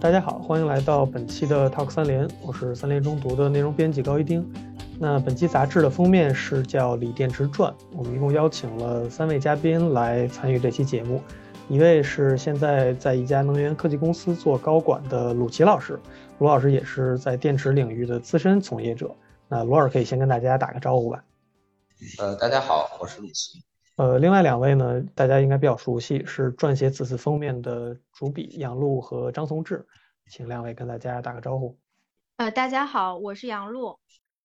大家好，欢迎来到本期的 Talk 三联，我是三联中读的内容编辑高一丁。那本期杂志的封面是叫《锂电池传》，我们一共邀请了三位嘉宾来参与这期节目。一位是现在在一家能源科技公司做高管的鲁奇老师，鲁老师也是在电池领域的资深从业者。那罗老师可以先跟大家打个招呼吧。呃，大家好，我是鲁奇。呃，另外两位呢，大家应该比较熟悉，是撰写此次封面的主笔杨璐和张松志，请两位跟大家打个招呼。呃，大家好，我是杨璐。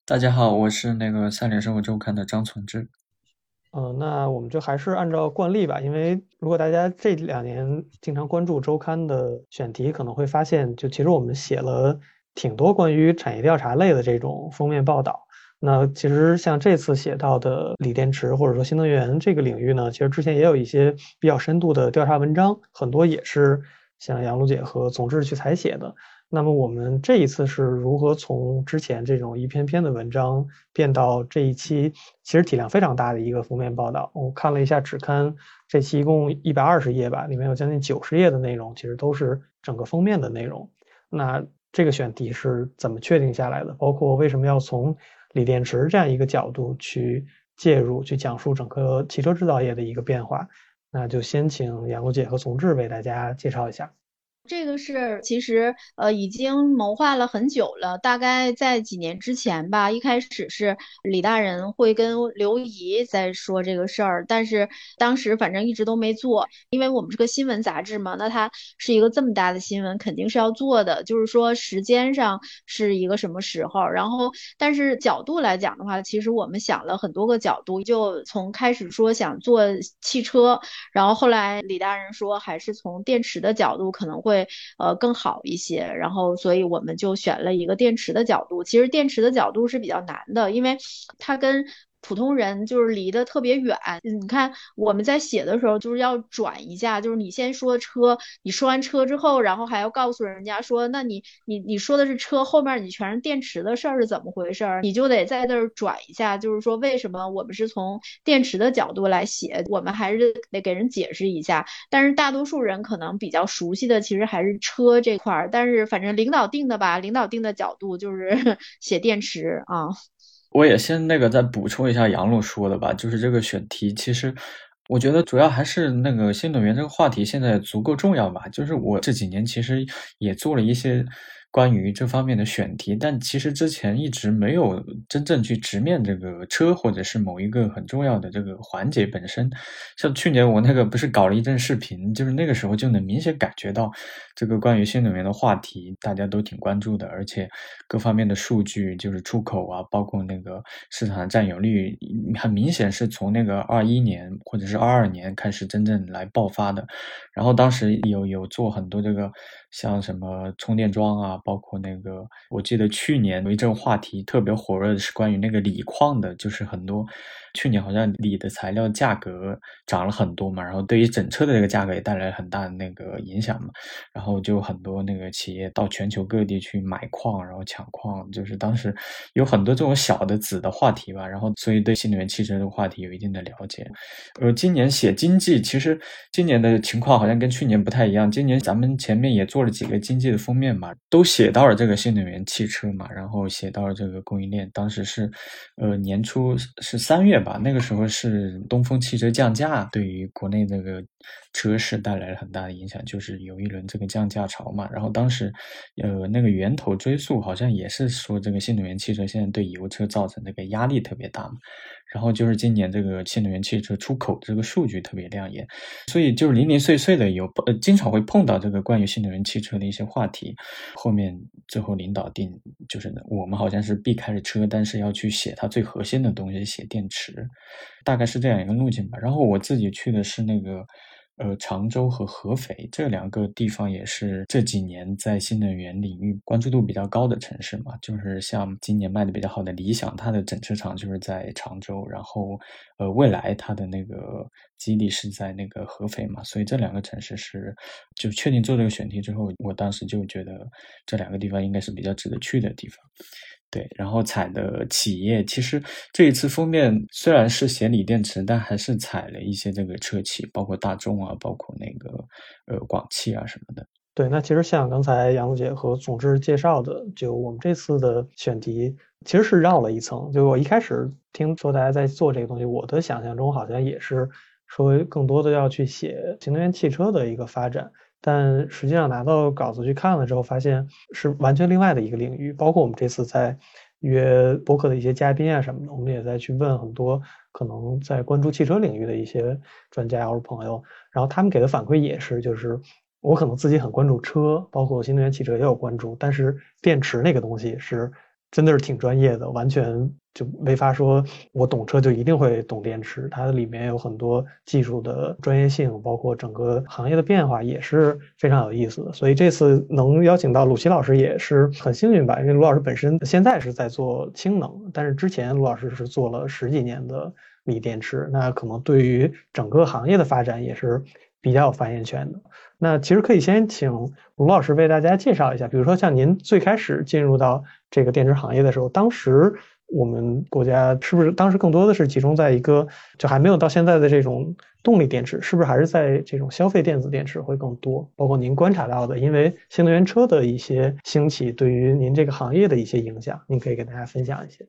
大家好，我是那个三联生活周刊的张从志。呃，那我们就还是按照惯例吧，因为如果大家这两年经常关注周刊的选题，可能会发现，就其实我们写了挺多关于产业调查类的这种封面报道。那其实像这次写到的锂电池或者说新能源这个领域呢，其实之前也有一些比较深度的调查文章，很多也是像杨璐姐和总志去采写的。那么我们这一次是如何从之前这种一篇篇的文章变到这一期其实体量非常大的一个封面报道？我看了一下纸刊，这期一共一百二十页吧，里面有将近九十页的内容，其实都是整个封面的内容。那这个选题是怎么确定下来的？包括为什么要从锂电池这样一个角度去介入，去讲述整个汽车制造业的一个变化？那就先请杨璐姐和宋志为大家介绍一下。这个是其实呃已经谋划了很久了，大概在几年之前吧。一开始是李大人会跟刘怡在说这个事儿，但是当时反正一直都没做，因为我们是个新闻杂志嘛，那它是一个这么大的新闻，肯定是要做的。就是说时间上是一个什么时候，然后但是角度来讲的话，其实我们想了很多个角度，就从开始说想做汽车，然后后来李大人说还是从电池的角度可能会。会呃更好一些，然后所以我们就选了一个电池的角度。其实电池的角度是比较难的，因为它跟。普通人就是离得特别远，你看我们在写的时候就是要转一下，就是你先说车，你说完车之后，然后还要告诉人家说，那你你你说的是车，后面你全是电池的事儿是怎么回事儿？你就得在这儿转一下，就是说为什么我们是从电池的角度来写，我们还是得给人解释一下。但是大多数人可能比较熟悉的其实还是车这块儿，但是反正领导定的吧，领导定的角度就是 写电池啊。我也先那个再补充一下杨璐说的吧，就是这个选题，其实我觉得主要还是那个新能源这个话题现在足够重要吧。就是我这几年其实也做了一些。关于这方面的选题，但其实之前一直没有真正去直面这个车，或者是某一个很重要的这个环节本身。像去年我那个不是搞了一阵视频，就是那个时候就能明显感觉到，这个关于新能源的话题大家都挺关注的，而且各方面的数据，就是出口啊，包括那个市场的占有率，很明显是从那个二一年或者是二二年开始真正来爆发的。然后当时有有做很多这个。像什么充电桩啊，包括那个，我记得去年有一阵话题特别火热的是关于那个锂矿的，就是很多。去年好像锂的材料价格涨了很多嘛，然后对于整车的这个价格也带来很大的那个影响嘛，然后就很多那个企业到全球各地去买矿，然后抢矿，就是当时有很多这种小的子的话题吧，然后所以对新能源汽车这个话题有一定的了解。呃，今年写经济，其实今年的情况好像跟去年不太一样，今年咱们前面也做了几个经济的封面嘛，都写到了这个新能源汽车嘛，然后写到了这个供应链，当时是呃年初是三月。吧，那个时候是东风汽车降价，对于国内这个车市带来了很大的影响，就是有一轮这个降价潮嘛。然后当时，呃，那个源头追溯好像也是说这个新能源汽车现在对油车造成这个压力特别大嘛。然后就是今年这个新能源汽车出口这个数据特别亮眼，所以就是零零碎碎的有呃经常会碰到这个关于新能源汽车的一些话题。后面最后领导定就是我们好像是避开了车，但是要去写它最核心的东西，写电池，大概是这样一个路径吧。然后我自己去的是那个。呃，常州和合肥这两个地方也是这几年在新能源领域关注度比较高的城市嘛。就是像今年卖的比较好的理想，它的整车厂就是在常州，然后呃，未来它的那个基地是在那个合肥嘛。所以这两个城市是就确定做这个选题之后，我当时就觉得这两个地方应该是比较值得去的地方。对，然后采的企业其实这一次封面虽然是写锂电池，但还是采了一些这个车企，包括大众啊，包括那个呃广汽啊什么的。对，那其实像刚才杨璐姐和总之介绍的，就我们这次的选题其实是绕了一层。就我一开始听说大家在做这个东西，我的想象中好像也是说更多的要去写新能源汽车的一个发展，但实际上拿到稿子去看了之后，发现是完全另外的一个领域。包括我们这次在约播客的一些嘉宾啊什么的，我们也在去问很多可能在关注汽车领域的一些专家或者朋友，然后他们给的反馈也是就是。我可能自己很关注车，包括新能源汽车也有关注，但是电池那个东西是真的是挺专业的，完全就没法说我懂车就一定会懂电池，它里面有很多技术的专业性，包括整个行业的变化也是非常有意思的。所以这次能邀请到鲁奇老师也是很幸运吧，因为鲁老师本身现在是在做氢能，但是之前鲁老师是做了十几年的锂电池，那可能对于整个行业的发展也是比较有发言权的。那其实可以先请卢老师为大家介绍一下，比如说像您最开始进入到这个电池行业的时候，当时我们国家是不是当时更多的是集中在一个就还没有到现在的这种动力电池，是不是还是在这种消费电子电池会更多？包括您观察到的，因为新能源车的一些兴起对于您这个行业的一些影响，您可以给大家分享一些。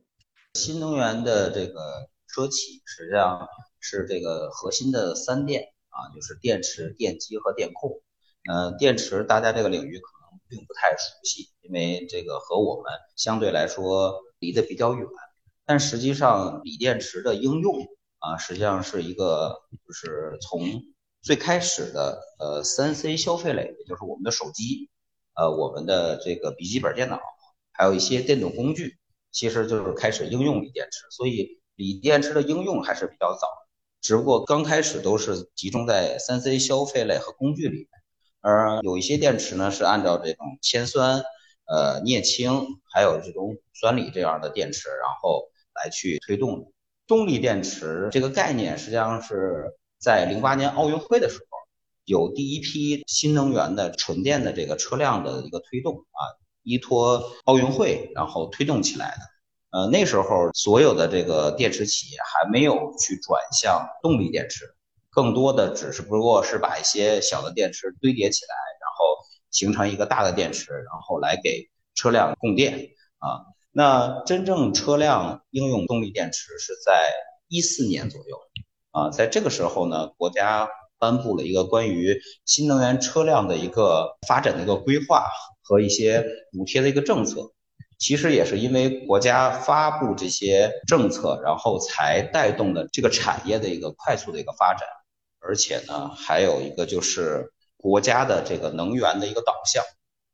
新能源的这个车企实际上是这个核心的三电。啊，就是电池、电机和电控。嗯，电池大家这个领域可能并不太熟悉，因为这个和我们相对来说离得比较远。但实际上，锂电池的应用啊，实际上是一个，就是从最开始的呃三 C 消费类，也就是我们的手机，呃，我们的这个笔记本电脑，还有一些电动工具，其实就是开始应用锂电池。所以，锂电池的应用还是比较早。只不过刚开始都是集中在三 C 消费类和工具里面，而有一些电池呢是按照这种铅酸、呃镍氢，还有这种酸锂这样的电池，然后来去推动的。动力电池这个概念实际上是在零八年奥运会的时候，有第一批新能源的纯电的这个车辆的一个推动啊，依托奥运会然后推动起来的。呃，那时候所有的这个电池企业还没有去转向动力电池，更多的只是不过是把一些小的电池堆叠起来，然后形成一个大的电池，然后来给车辆供电啊。那真正车辆应用动力电池是在一四年左右啊，在这个时候呢，国家颁布了一个关于新能源车辆的一个发展的一个规划和一些补贴的一个政策。其实也是因为国家发布这些政策，然后才带动的这个产业的一个快速的一个发展，而且呢，还有一个就是国家的这个能源的一个导向，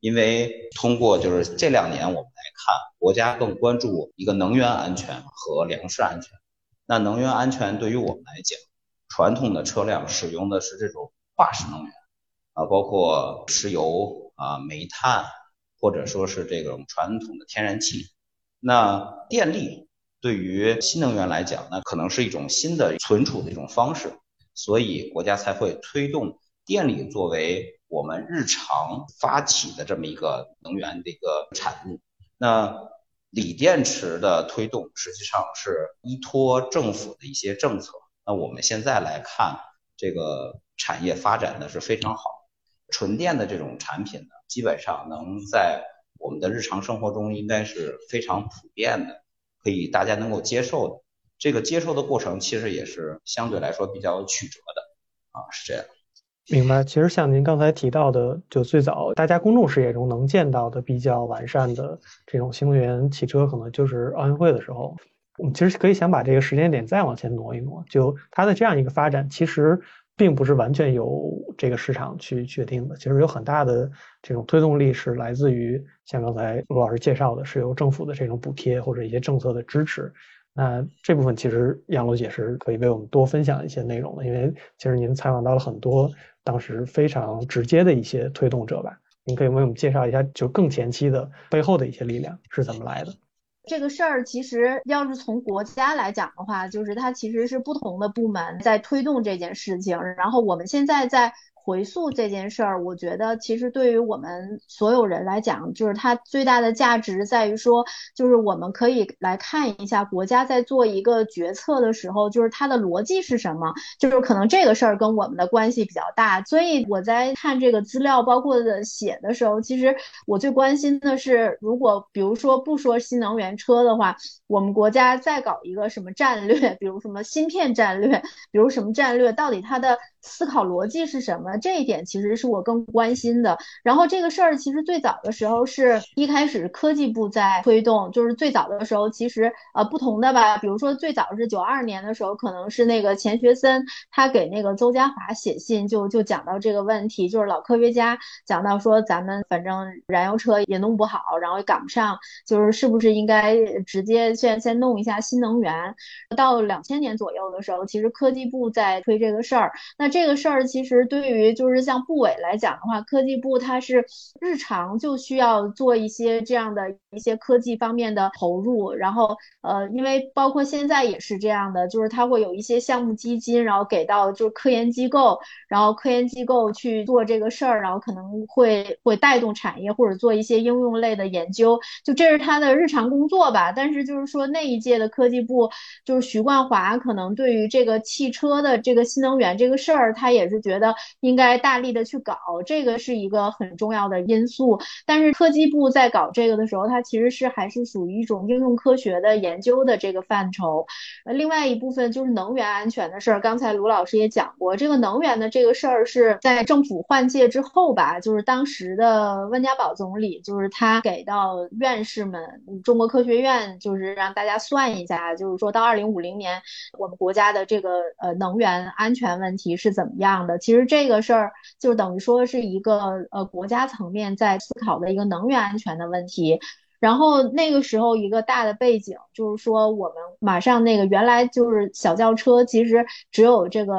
因为通过就是这两年我们来看，国家更关注一个能源安全和粮食安全。那能源安全对于我们来讲，传统的车辆使用的是这种化石能源啊，包括石油啊、煤炭。或者说是这种传统的天然气，那电力对于新能源来讲，那可能是一种新的存储的一种方式，所以国家才会推动电力作为我们日常发起的这么一个能源的一个产物。那锂电池的推动实际上是依托政府的一些政策。那我们现在来看，这个产业发展的是非常好，纯电的这种产品呢。基本上能在我们的日常生活中应该是非常普遍的，可以大家能够接受的。这个接受的过程其实也是相对来说比较曲折的啊，是这样。明白。其实像您刚才提到的，就最早大家公众视野中能见到的比较完善的这种新能源汽车，可能就是奥运会的时候。我们其实可以想把这个时间点再往前挪一挪，就它的这样一个发展，其实。并不是完全由这个市场去决定的，其实有很大的这种推动力是来自于像刚才陆老师介绍的，是由政府的这种补贴或者一些政策的支持。那这部分其实杨璐姐是可以为我们多分享一些内容的，因为其实您采访到了很多当时非常直接的一些推动者吧，您可以为我们介绍一下，就更前期的背后的一些力量是怎么来的。这个事儿其实要是从国家来讲的话，就是它其实是不同的部门在推动这件事情。然后我们现在在回溯这件事儿，我觉得其实对于我们所有人来讲，就是它最大的价值在于说，就是我们可以来看一下国家在做一个决策的时候，就是它的逻辑是什么，就是可能这个事儿跟我们的关系比较大。所以我在看这个资料，包括的写的时候，其实我最关心的是，如果比如说不说新能源车的话，我们国家再搞一个什么战略，比如什么芯片战略，比如什么战略，到底它的思考逻辑是什么？这一点其实是我更关心的。然后这个事儿其实最早的时候是一开始科技部在推动，就是最早的时候其实呃不同的吧，比如说最早是九二年的时候，可能是那个钱学森他给那个邹家华写信，就就讲到这个问题，就是老科学家讲到说咱们反正燃油车也弄不好，然后也赶不上，就是是不是应该直接先先弄一下新能源？到两千年左右的时候，其实科技部在推这个事儿，那。这个事儿其实对于就是像部委来讲的话，科技部它是日常就需要做一些这样的一些科技方面的投入，然后呃，因为包括现在也是这样的，就是它会有一些项目基金，然后给到就是科研机构，然后科研机构去做这个事儿，然后可能会会带动产业或者做一些应用类的研究，就这是他的日常工作吧。但是就是说那一届的科技部就是徐冠华，可能对于这个汽车的这个新能源这个事儿。他也是觉得应该大力的去搞，这个是一个很重要的因素。但是科技部在搞这个的时候，它其实是还是属于一种应用科学的研究的这个范畴。呃，另外一部分就是能源安全的事儿。刚才卢老师也讲过，这个能源的这个事儿是在政府换届之后吧，就是当时的温家宝总理，就是他给到院士们，中国科学院就是让大家算一下，就是说到二零五零年，我们国家的这个呃能源安全问题是。怎么样的？其实这个事儿就等于说是一个呃国家层面在思考的一个能源安全的问题。然后那个时候一个大的背景就是说，我们马上那个原来就是小轿车，其实只有这个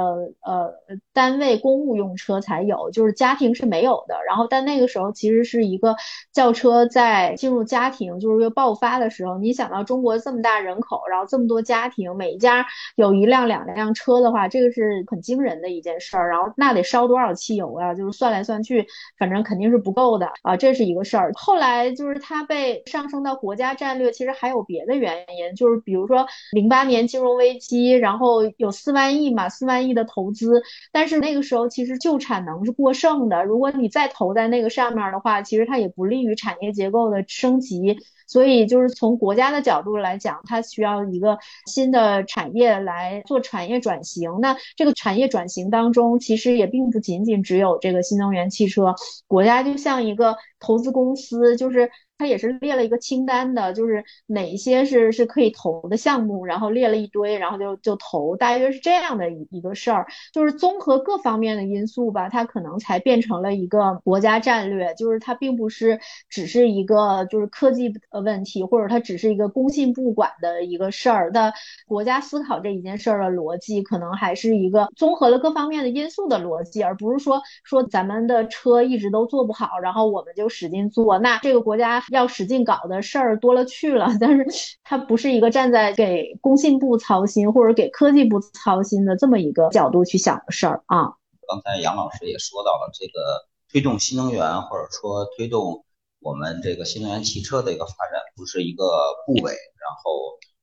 呃单位公务用车才有，就是家庭是没有的。然后但那个时候其实是一个轿车在进入家庭就是一个爆发的时候。你想到中国这么大人口，然后这么多家庭，每一家有一辆两辆车的话，这个是很惊人的一件事儿。然后那得烧多少汽油啊？就是算来算去，反正肯定是不够的啊，这是一个事儿。后来就是它被。上升到国家战略，其实还有别的原因，就是比如说零八年金融危机，然后有四万亿嘛，四万亿的投资，但是那个时候其实旧产能是过剩的，如果你再投在那个上面的话，其实它也不利于产业结构的升级。所以就是从国家的角度来讲，它需要一个新的产业来做产业转型。那这个产业转型当中，其实也并不仅仅只有这个新能源汽车，国家就像一个投资公司，就是。他也是列了一个清单的，就是哪些是是可以投的项目，然后列了一堆，然后就就投，大约是这样的一一个事儿，就是综合各方面的因素吧，它可能才变成了一个国家战略，就是它并不是只是一个就是科技呃问题，或者它只是一个工信部管的一个事儿的国家思考这一件事儿的逻辑，可能还是一个综合了各方面的因素的逻辑，而不是说说咱们的车一直都做不好，然后我们就使劲做，那这个国家。要使劲搞的事儿多了去了，但是它不是一个站在给工信部操心或者给科技部操心的这么一个角度去想的事儿啊。刚才杨老师也说到了，这个推动新能源或者说推动我们这个新能源汽车的一个发展，不是一个部委然后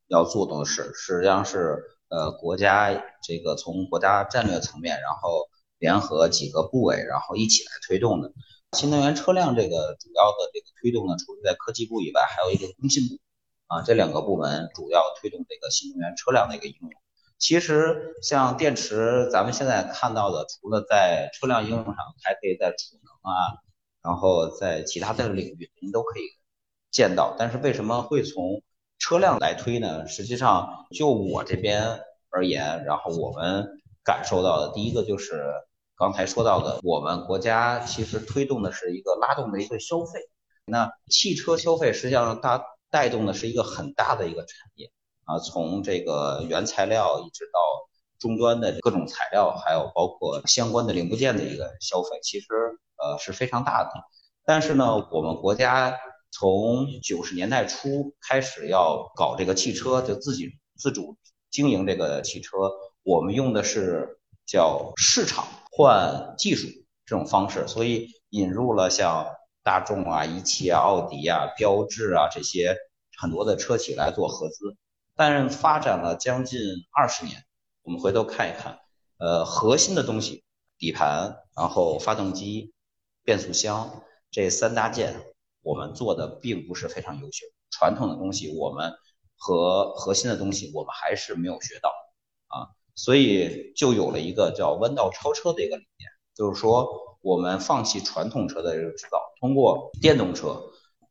要做的事，实际上是呃国家这个从国家战略层面，然后联合几个部委，然后一起来推动的。新能源车辆这个主要的这个推动呢，除了在科技部以外，还有一个工信部啊，这两个部门主要推动这个新能源车辆的一个应用。其实像电池，咱们现在看到的，除了在车辆应用上，还可以在储能啊，然后在其他的领域您都可以见到。但是为什么会从车辆来推呢？实际上就我这边而言，然后我们感受到的第一个就是。刚才说到的，我们国家其实推动的是一个拉动的一个消费。那汽车消费实际上它带动的是一个很大的一个产业啊，从这个原材料一直到终端的各种材料，还有包括相关的零部件的一个消费，其实呃是非常大的。但是呢，我们国家从九十年代初开始要搞这个汽车，就自己自主经营这个汽车，我们用的是叫市场。换技术这种方式，所以引入了像大众啊、一汽啊、奥迪啊、标致啊这些很多的车企来做合资。但是发展了将近二十年，我们回头看一看，呃，核心的东西，底盘，然后发动机、变速箱这三大件，我们做的并不是非常优秀。传统的东西，我们和核心的东西，我们还是没有学到啊，所以就有了一个叫弯道超车的一个理念，就是说我们放弃传统车的这个制造，通过电动车、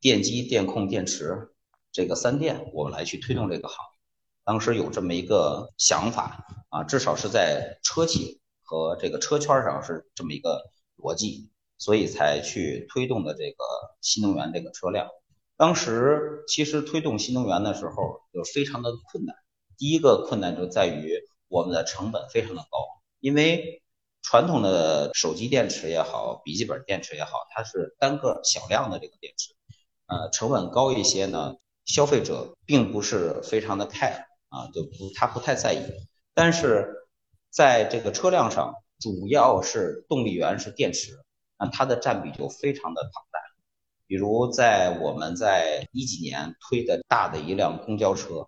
电机、电控、电池这个三电，我们来去推动这个行业。当时有这么一个想法啊，至少是在车企和这个车圈上是这么一个逻辑，所以才去推动的这个新能源这个车辆。当时其实推动新能源的时候就非常的困难，第一个困难就在于我们的成本非常的高，因为传统的手机电池也好，笔记本电池也好，它是单个小量的这个电池，呃，成本高一些呢，消费者并不是非常的 care。啊，就不他不太在意，但是在这个车辆上，主要是动力源是电池，那它的占比就非常的庞大。比如在我们在一几年推的大的一辆公交车，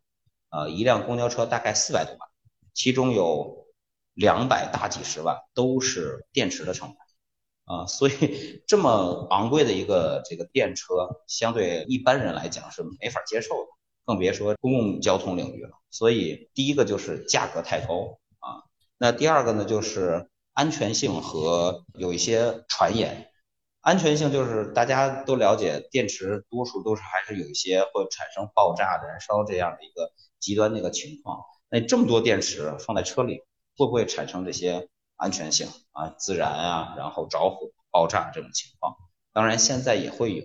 呃，一辆公交车大概四百多万，其中有两百大几十万都是电池的成本，啊，所以这么昂贵的一个这个电车，相对一般人来讲是没法接受的。更别说公共交通领域了。所以第一个就是价格太高啊，那第二个呢就是安全性和有一些传言。安全性就是大家都了解，电池多数都是还是有一些会产生爆炸、燃烧这样的一个极端的一个情况。那这么多电池放在车里，会不会产生这些安全性啊、自燃啊，然后着火、爆炸这种情况？当然现在也会有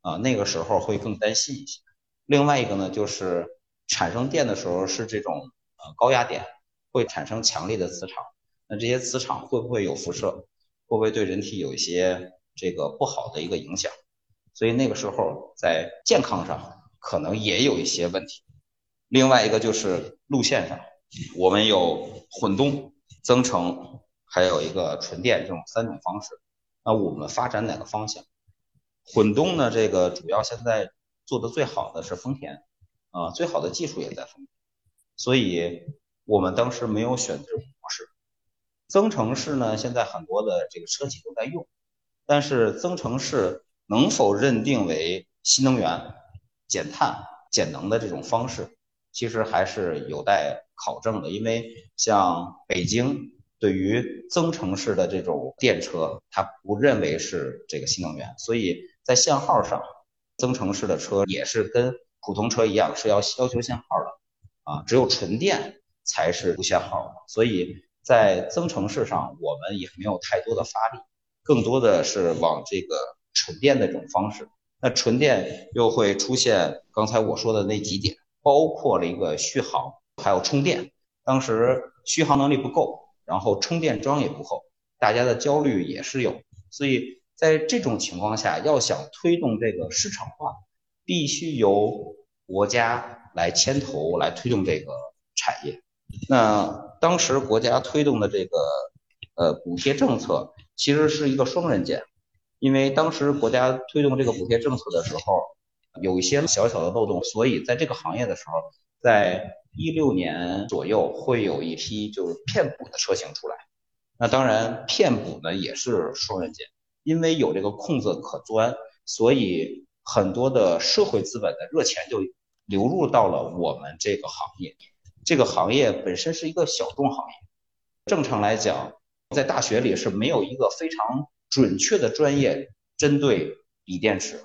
啊，那个时候会更担心一些。另外一个呢，就是产生电的时候是这种呃高压电，会产生强烈的磁场。那这些磁场会不会有辐射？会不会对人体有一些这个不好的一个影响？所以那个时候在健康上可能也有一些问题。另外一个就是路线上，我们有混动、增程，还有一个纯电这种三种方式。那我们发展哪个方向？混动呢？这个主要现在。做的最好的是丰田，啊，最好的技术也在丰田，所以我们当时没有选这种模式。增程式呢，现在很多的这个车企都在用，但是增程式能否认定为新能源、减碳、减能的这种方式，其实还是有待考证的。因为像北京对于增程式的这种电车，它不认为是这个新能源，所以在限号上。增程式的车也是跟普通车一样是要要求限号的啊，只有纯电才是不限号的。所以在增程式上，我们也没有太多的发力，更多的是往这个纯电的这种方式。那纯电又会出现刚才我说的那几点，包括了一个续航，还有充电。当时续航能力不够，然后充电桩也不够，大家的焦虑也是有，所以。在这种情况下，要想推动这个市场化，必须由国家来牵头来推动这个产业。那当时国家推动的这个呃补贴政策，其实是一个双刃剑，因为当时国家推动这个补贴政策的时候，有一些小小的漏洞，所以在这个行业的时候，在一六年左右会有一批就是骗补的车型出来。那当然，骗补呢也是双刃剑。因为有这个空子可钻，所以很多的社会资本的热钱就流入到了我们这个行业。这个行业本身是一个小众行业，正常来讲，在大学里是没有一个非常准确的专业针对锂电池，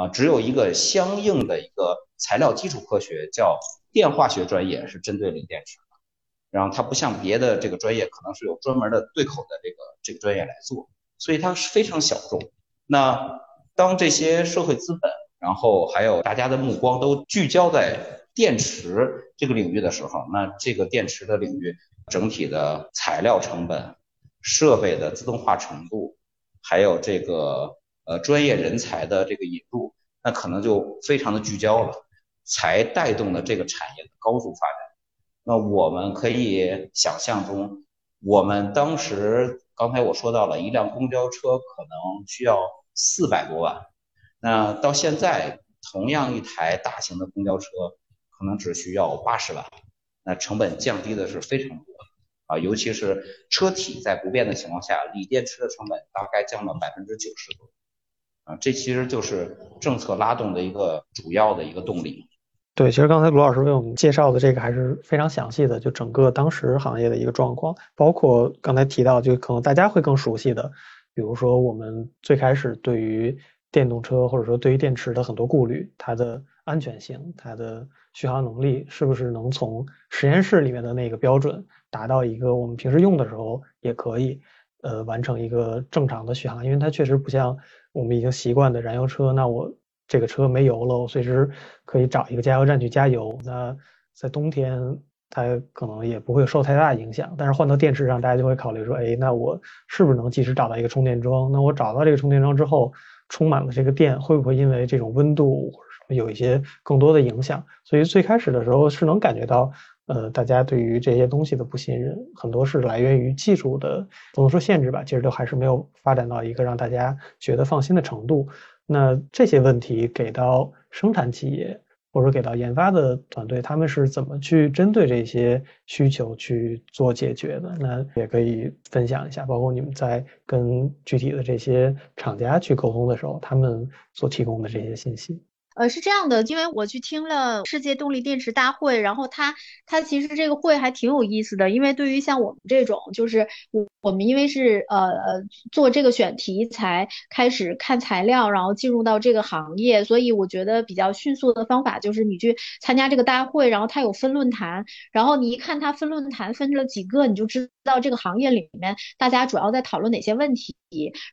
啊，只有一个相应的一个材料基础科学叫电化学专业是针对锂电池的。然后它不像别的这个专业，可能是有专门的对口的这个这个专业来做。所以它是非常小众。那当这些社会资本，然后还有大家的目光都聚焦在电池这个领域的时候，那这个电池的领域整体的材料成本、设备的自动化程度，还有这个呃专业人才的这个引入，那可能就非常的聚焦了，才带动了这个产业的高速发展。那我们可以想象中，我们当时。刚才我说到了一辆公交车可能需要四百多万，那到现在同样一台大型的公交车可能只需要八十万，那成本降低的是非常多啊，尤其是车体在不变的情况下，锂电池的成本大概降了百分之九十多，啊，这其实就是政策拉动的一个主要的一个动力。对，其实刚才罗老师为我们介绍的这个还是非常详细的，就整个当时行业的一个状况，包括刚才提到，就可能大家会更熟悉的，比如说我们最开始对于电动车或者说对于电池的很多顾虑，它的安全性、它的续航能力，是不是能从实验室里面的那个标准达到一个我们平时用的时候也可以，呃，完成一个正常的续航，因为它确实不像我们已经习惯的燃油车，那我。这个车没油了，我随时可以找一个加油站去加油。那在冬天，它可能也不会受太大影响。但是换到电池上，大家就会考虑说，哎，那我是不是能及时找到一个充电桩？那我找到这个充电桩之后，充满了这个电，会不会因为这种温度或者什么有一些更多的影响？所以最开始的时候是能感觉到，呃，大家对于这些东西的不信任，很多是来源于技术的不能说限制吧，其实都还是没有发展到一个让大家觉得放心的程度。那这些问题给到生产企业或者给到研发的团队，他们是怎么去针对这些需求去做解决的？那也可以分享一下，包括你们在跟具体的这些厂家去沟通的时候，他们所提供的这些信息。呃，是这样的，因为我去听了世界动力电池大会，然后它它其实这个会还挺有意思的，因为对于像我们这种，就是我我们因为是呃呃做这个选题才开始看材料，然后进入到这个行业，所以我觉得比较迅速的方法就是你去参加这个大会，然后它有分论坛，然后你一看它分论坛分了几个，你就知道这个行业里面大家主要在讨论哪些问题，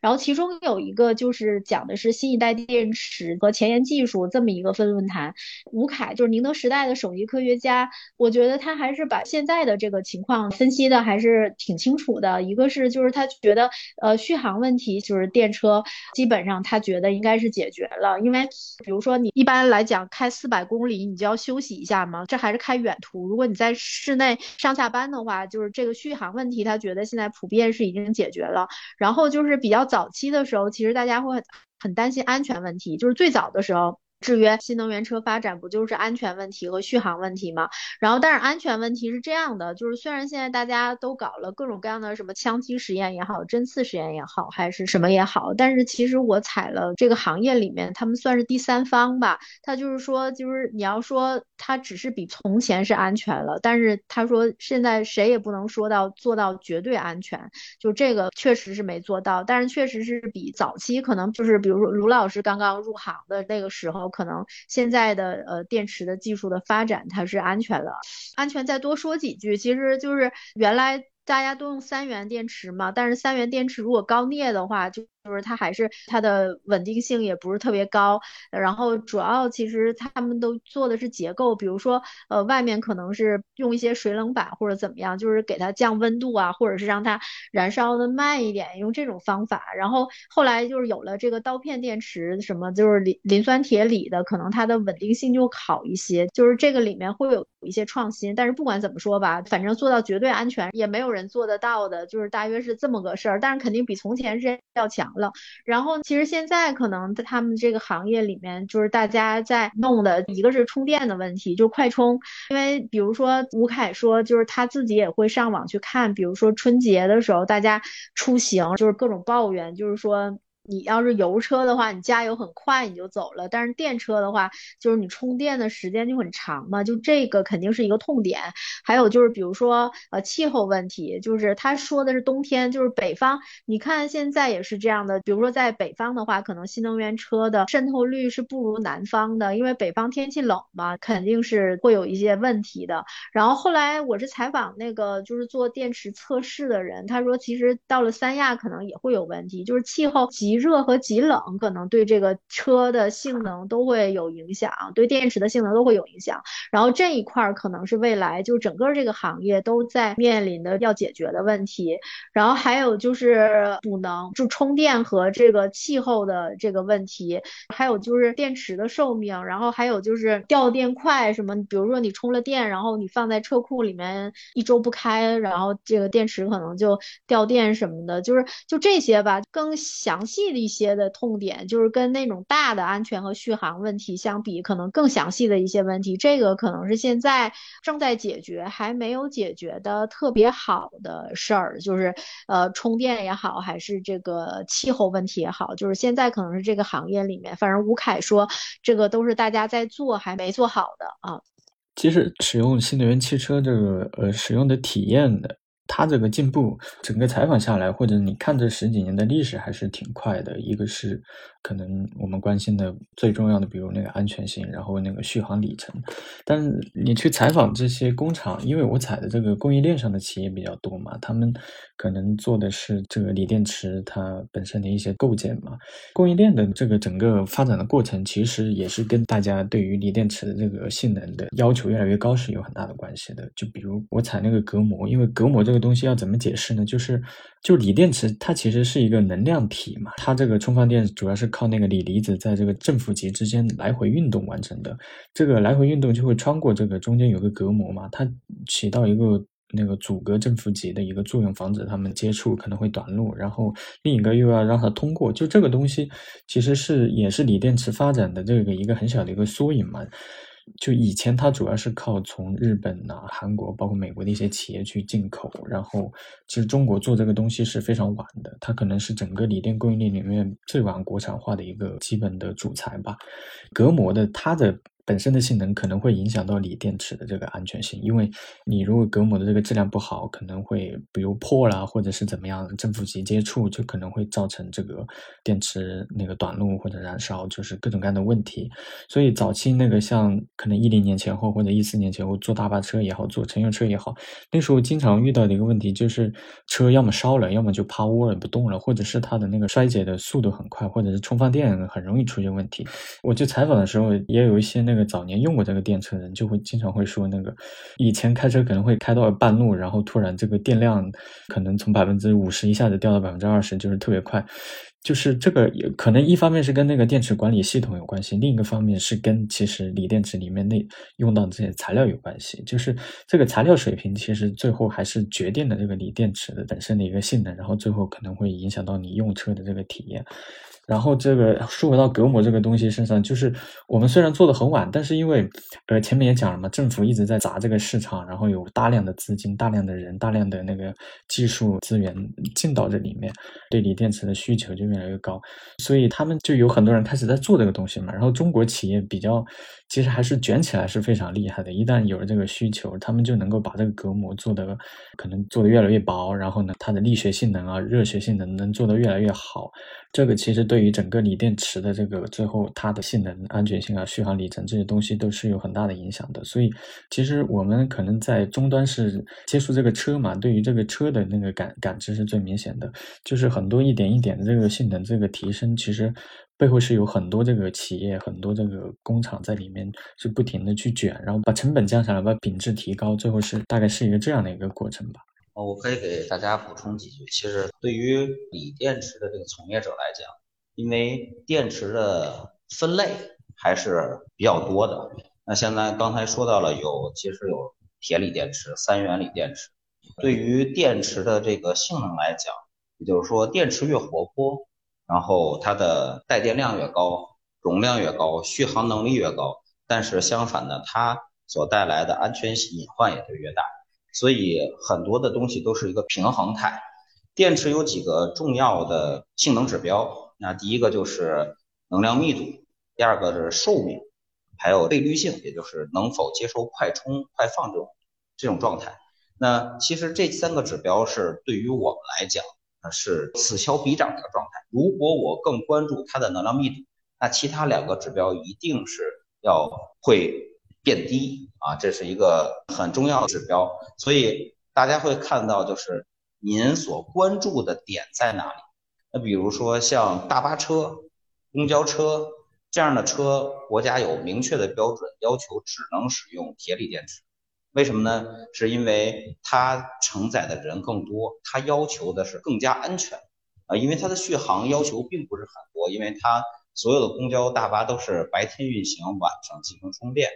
然后其中有一个就是讲的是新一代电池和前沿技术。这么一个分论坛，吴凯就是宁德时代的首席科学家，我觉得他还是把现在的这个情况分析的还是挺清楚的。一个是就是他觉得，呃，续航问题就是电车基本上他觉得应该是解决了，因为比如说你一般来讲开四百公里，你就要休息一下嘛，这还是开远途。如果你在室内上下班的话，就是这个续航问题，他觉得现在普遍是已经解决了。然后就是是比较早期的时候，其实大家会很担心安全问题，就是最早的时候。制约新能源车发展不就是安全问题和续航问题吗？然后，但是安全问题是这样的，就是虽然现在大家都搞了各种各样的什么枪击实验也好，针刺实验也好，还是什么也好，但是其实我踩了这个行业里面，他们算是第三方吧。他就是说，就是你要说它只是比从前是安全了，但是他说现在谁也不能说到做到绝对安全，就这个确实是没做到，但是确实是比早期可能就是比如说卢老师刚刚入行的那个时候。可能现在的呃电池的技术的发展，它是安全了。安全再多说几句，其实就是原来大家都用三元电池嘛，但是三元电池如果高镍的话，就。就是它还是它的稳定性也不是特别高，然后主要其实他们都做的是结构，比如说呃外面可能是用一些水冷板或者怎么样，就是给它降温度啊，或者是让它燃烧的慢一点，用这种方法。然后后来就是有了这个刀片电池，什么就是磷磷酸铁锂的，可能它的稳定性就好一些。就是这个里面会有一些创新，但是不管怎么说吧，反正做到绝对安全也没有人做得到的，就是大约是这么个事儿。但是肯定比从前是要强。了，然后其实现在可能在他们这个行业里面，就是大家在弄的一个是充电的问题，就是快充。因为比如说吴凯说，就是他自己也会上网去看，比如说春节的时候，大家出行就是各种抱怨，就是说。你要是油车的话，你加油很快你就走了，但是电车的话，就是你充电的时间就很长嘛，就这个肯定是一个痛点。还有就是比如说呃气候问题，就是他说的是冬天，就是北方，你看现在也是这样的。比如说在北方的话，可能新能源车的渗透率是不如南方的，因为北方天气冷嘛，肯定是会有一些问题的。然后后来我是采访那个就是做电池测试的人，他说其实到了三亚可能也会有问题，就是气候极。热和极冷可能对这个车的性能都会有影响，对电池的性能都会有影响。然后这一块儿可能是未来就整个这个行业都在面临的要解决的问题。然后还有就是补能，就充电和这个气候的这个问题，还有就是电池的寿命，然后还有就是掉电快什么，比如说你充了电，然后你放在车库里面一周不开，然后这个电池可能就掉电什么的，就是就这些吧。更详细的一些的痛点，就是跟那种大的安全和续航问题相比，可能更详细的一些问题，这个可能是现在正在解决，还没有解决的特别好的事儿，就是呃充电也好，还是这个气候问题也好，就是现在可能是这个行业里面，反正吴凯说这个都是大家在做还没做好的啊。其实使用新能源汽车这个呃使用的体验的。它这个进步，整个采访下来，或者你看这十几年的历史，还是挺快的。一个是可能我们关心的最重要的，比如那个安全性，然后那个续航里程。但是你去采访这些工厂，因为我采的这个供应链上的企业比较多嘛，他们可能做的是这个锂电池它本身的一些构建嘛。供应链的这个整个发展的过程，其实也是跟大家对于锂电池的这个性能的要求越来越高是有很大的关系的。就比如我采那个隔膜，因为隔膜这个。东西要怎么解释呢？就是，就锂电池它其实是一个能量体嘛，它这个充放电主要是靠那个锂离子在这个正负极之间来回运动完成的。这个来回运动就会穿过这个中间有个隔膜嘛，它起到一个那个阻隔正负极的一个作用，防止它们接触可能会短路。然后另一个又要让它通过，就这个东西其实是也是锂电池发展的这个一个很小的一个缩影嘛。就以前它主要是靠从日本呐、韩国，包括美国的一些企业去进口，然后其实中国做这个东西是非常晚的，它可能是整个锂电供应链里面最晚国产化的一个基本的主材吧。隔膜的它的。本身的性能可能会影响到锂电池的这个安全性，因为你如果隔膜的这个质量不好，可能会比如破了，或者是怎么样，正负极接触就可能会造成这个电池那个短路或者燃烧，就是各种各样的问题。所以早期那个像可能一零年前后或者一四年前后坐大巴车也好，坐乘用车也好，那时候经常遇到的一个问题就是车要么烧了，要么就趴窝了不动了，或者是它的那个衰减的速度很快，或者是充放电很容易出现问题。我去采访的时候也有一些那。早年用过这个电车的人就会经常会说，那个以前开车可能会开到半路，然后突然这个电量可能从百分之五十一下子掉到百分之二十，就是特别快。就是这个也可能一方面是跟那个电池管理系统有关系，另一个方面是跟其实锂电池里面那用到的这些材料有关系。就是这个材料水平，其实最后还是决定了这个锂电池的本身的一个性能，然后最后可能会影响到你用车的这个体验。然后这个说回到隔膜这个东西身上，就是我们虽然做的很晚，但是因为呃前面也讲了嘛，政府一直在砸这个市场，然后有大量的资金、大量的人、大量的那个技术资源进到这里面，对锂电池的需求就越来越高，所以他们就有很多人开始在做这个东西嘛。然后中国企业比较其实还是卷起来是非常厉害的，一旦有了这个需求，他们就能够把这个隔膜做的可能做的越来越薄，然后呢，它的力学性能啊、热学性能能做得越来越好。这个其实对于整个锂电池的这个最后它的性能、安全性啊、续航里程这些东西都是有很大的影响的。所以，其实我们可能在终端是接触这个车嘛，对于这个车的那个感感知是最明显的。就是很多一点一点的这个性能这个提升，其实背后是有很多这个企业、很多这个工厂在里面是不停的去卷，然后把成本降下来，把品质提高，最后是大概是一个这样的一个过程吧。哦，我可以给大家补充几句。其实对于锂电池的这个从业者来讲，因为电池的分类还是比较多的。那现在刚才说到了有，其实有铁锂电池、三元锂电池。对于电池的这个性能来讲，也就是说电池越活泼，然后它的带电量越高，容量越高，续航能力越高。但是相反的，它所带来的安全隐患也就越大。所以很多的东西都是一个平衡态。电池有几个重要的性能指标，那第一个就是能量密度，第二个是寿命，还有倍率性，也就是能否接受快充快放这种这种状态。那其实这三个指标是对于我们来讲，是此消彼长的状态。如果我更关注它的能量密度，那其他两个指标一定是要会。变低啊，这是一个很重要的指标，所以大家会看到，就是您所关注的点在哪里。那比如说像大巴车、公交车这样的车，国家有明确的标准，要求只能使用铁锂电池。为什么呢？是因为它承载的人更多，它要求的是更加安全啊。因为它的续航要求并不是很多，因为它所有的公交大巴都是白天运行，晚上进行充电，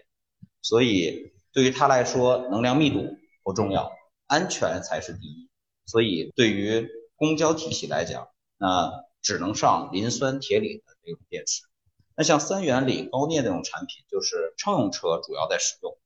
所以对于它来说，能量密度不重要，安全才是第一。所以对于公交体系来讲，那只能上磷酸铁锂的这种电池。那像三元锂高镍这种产品，就是乘用车主要在使用。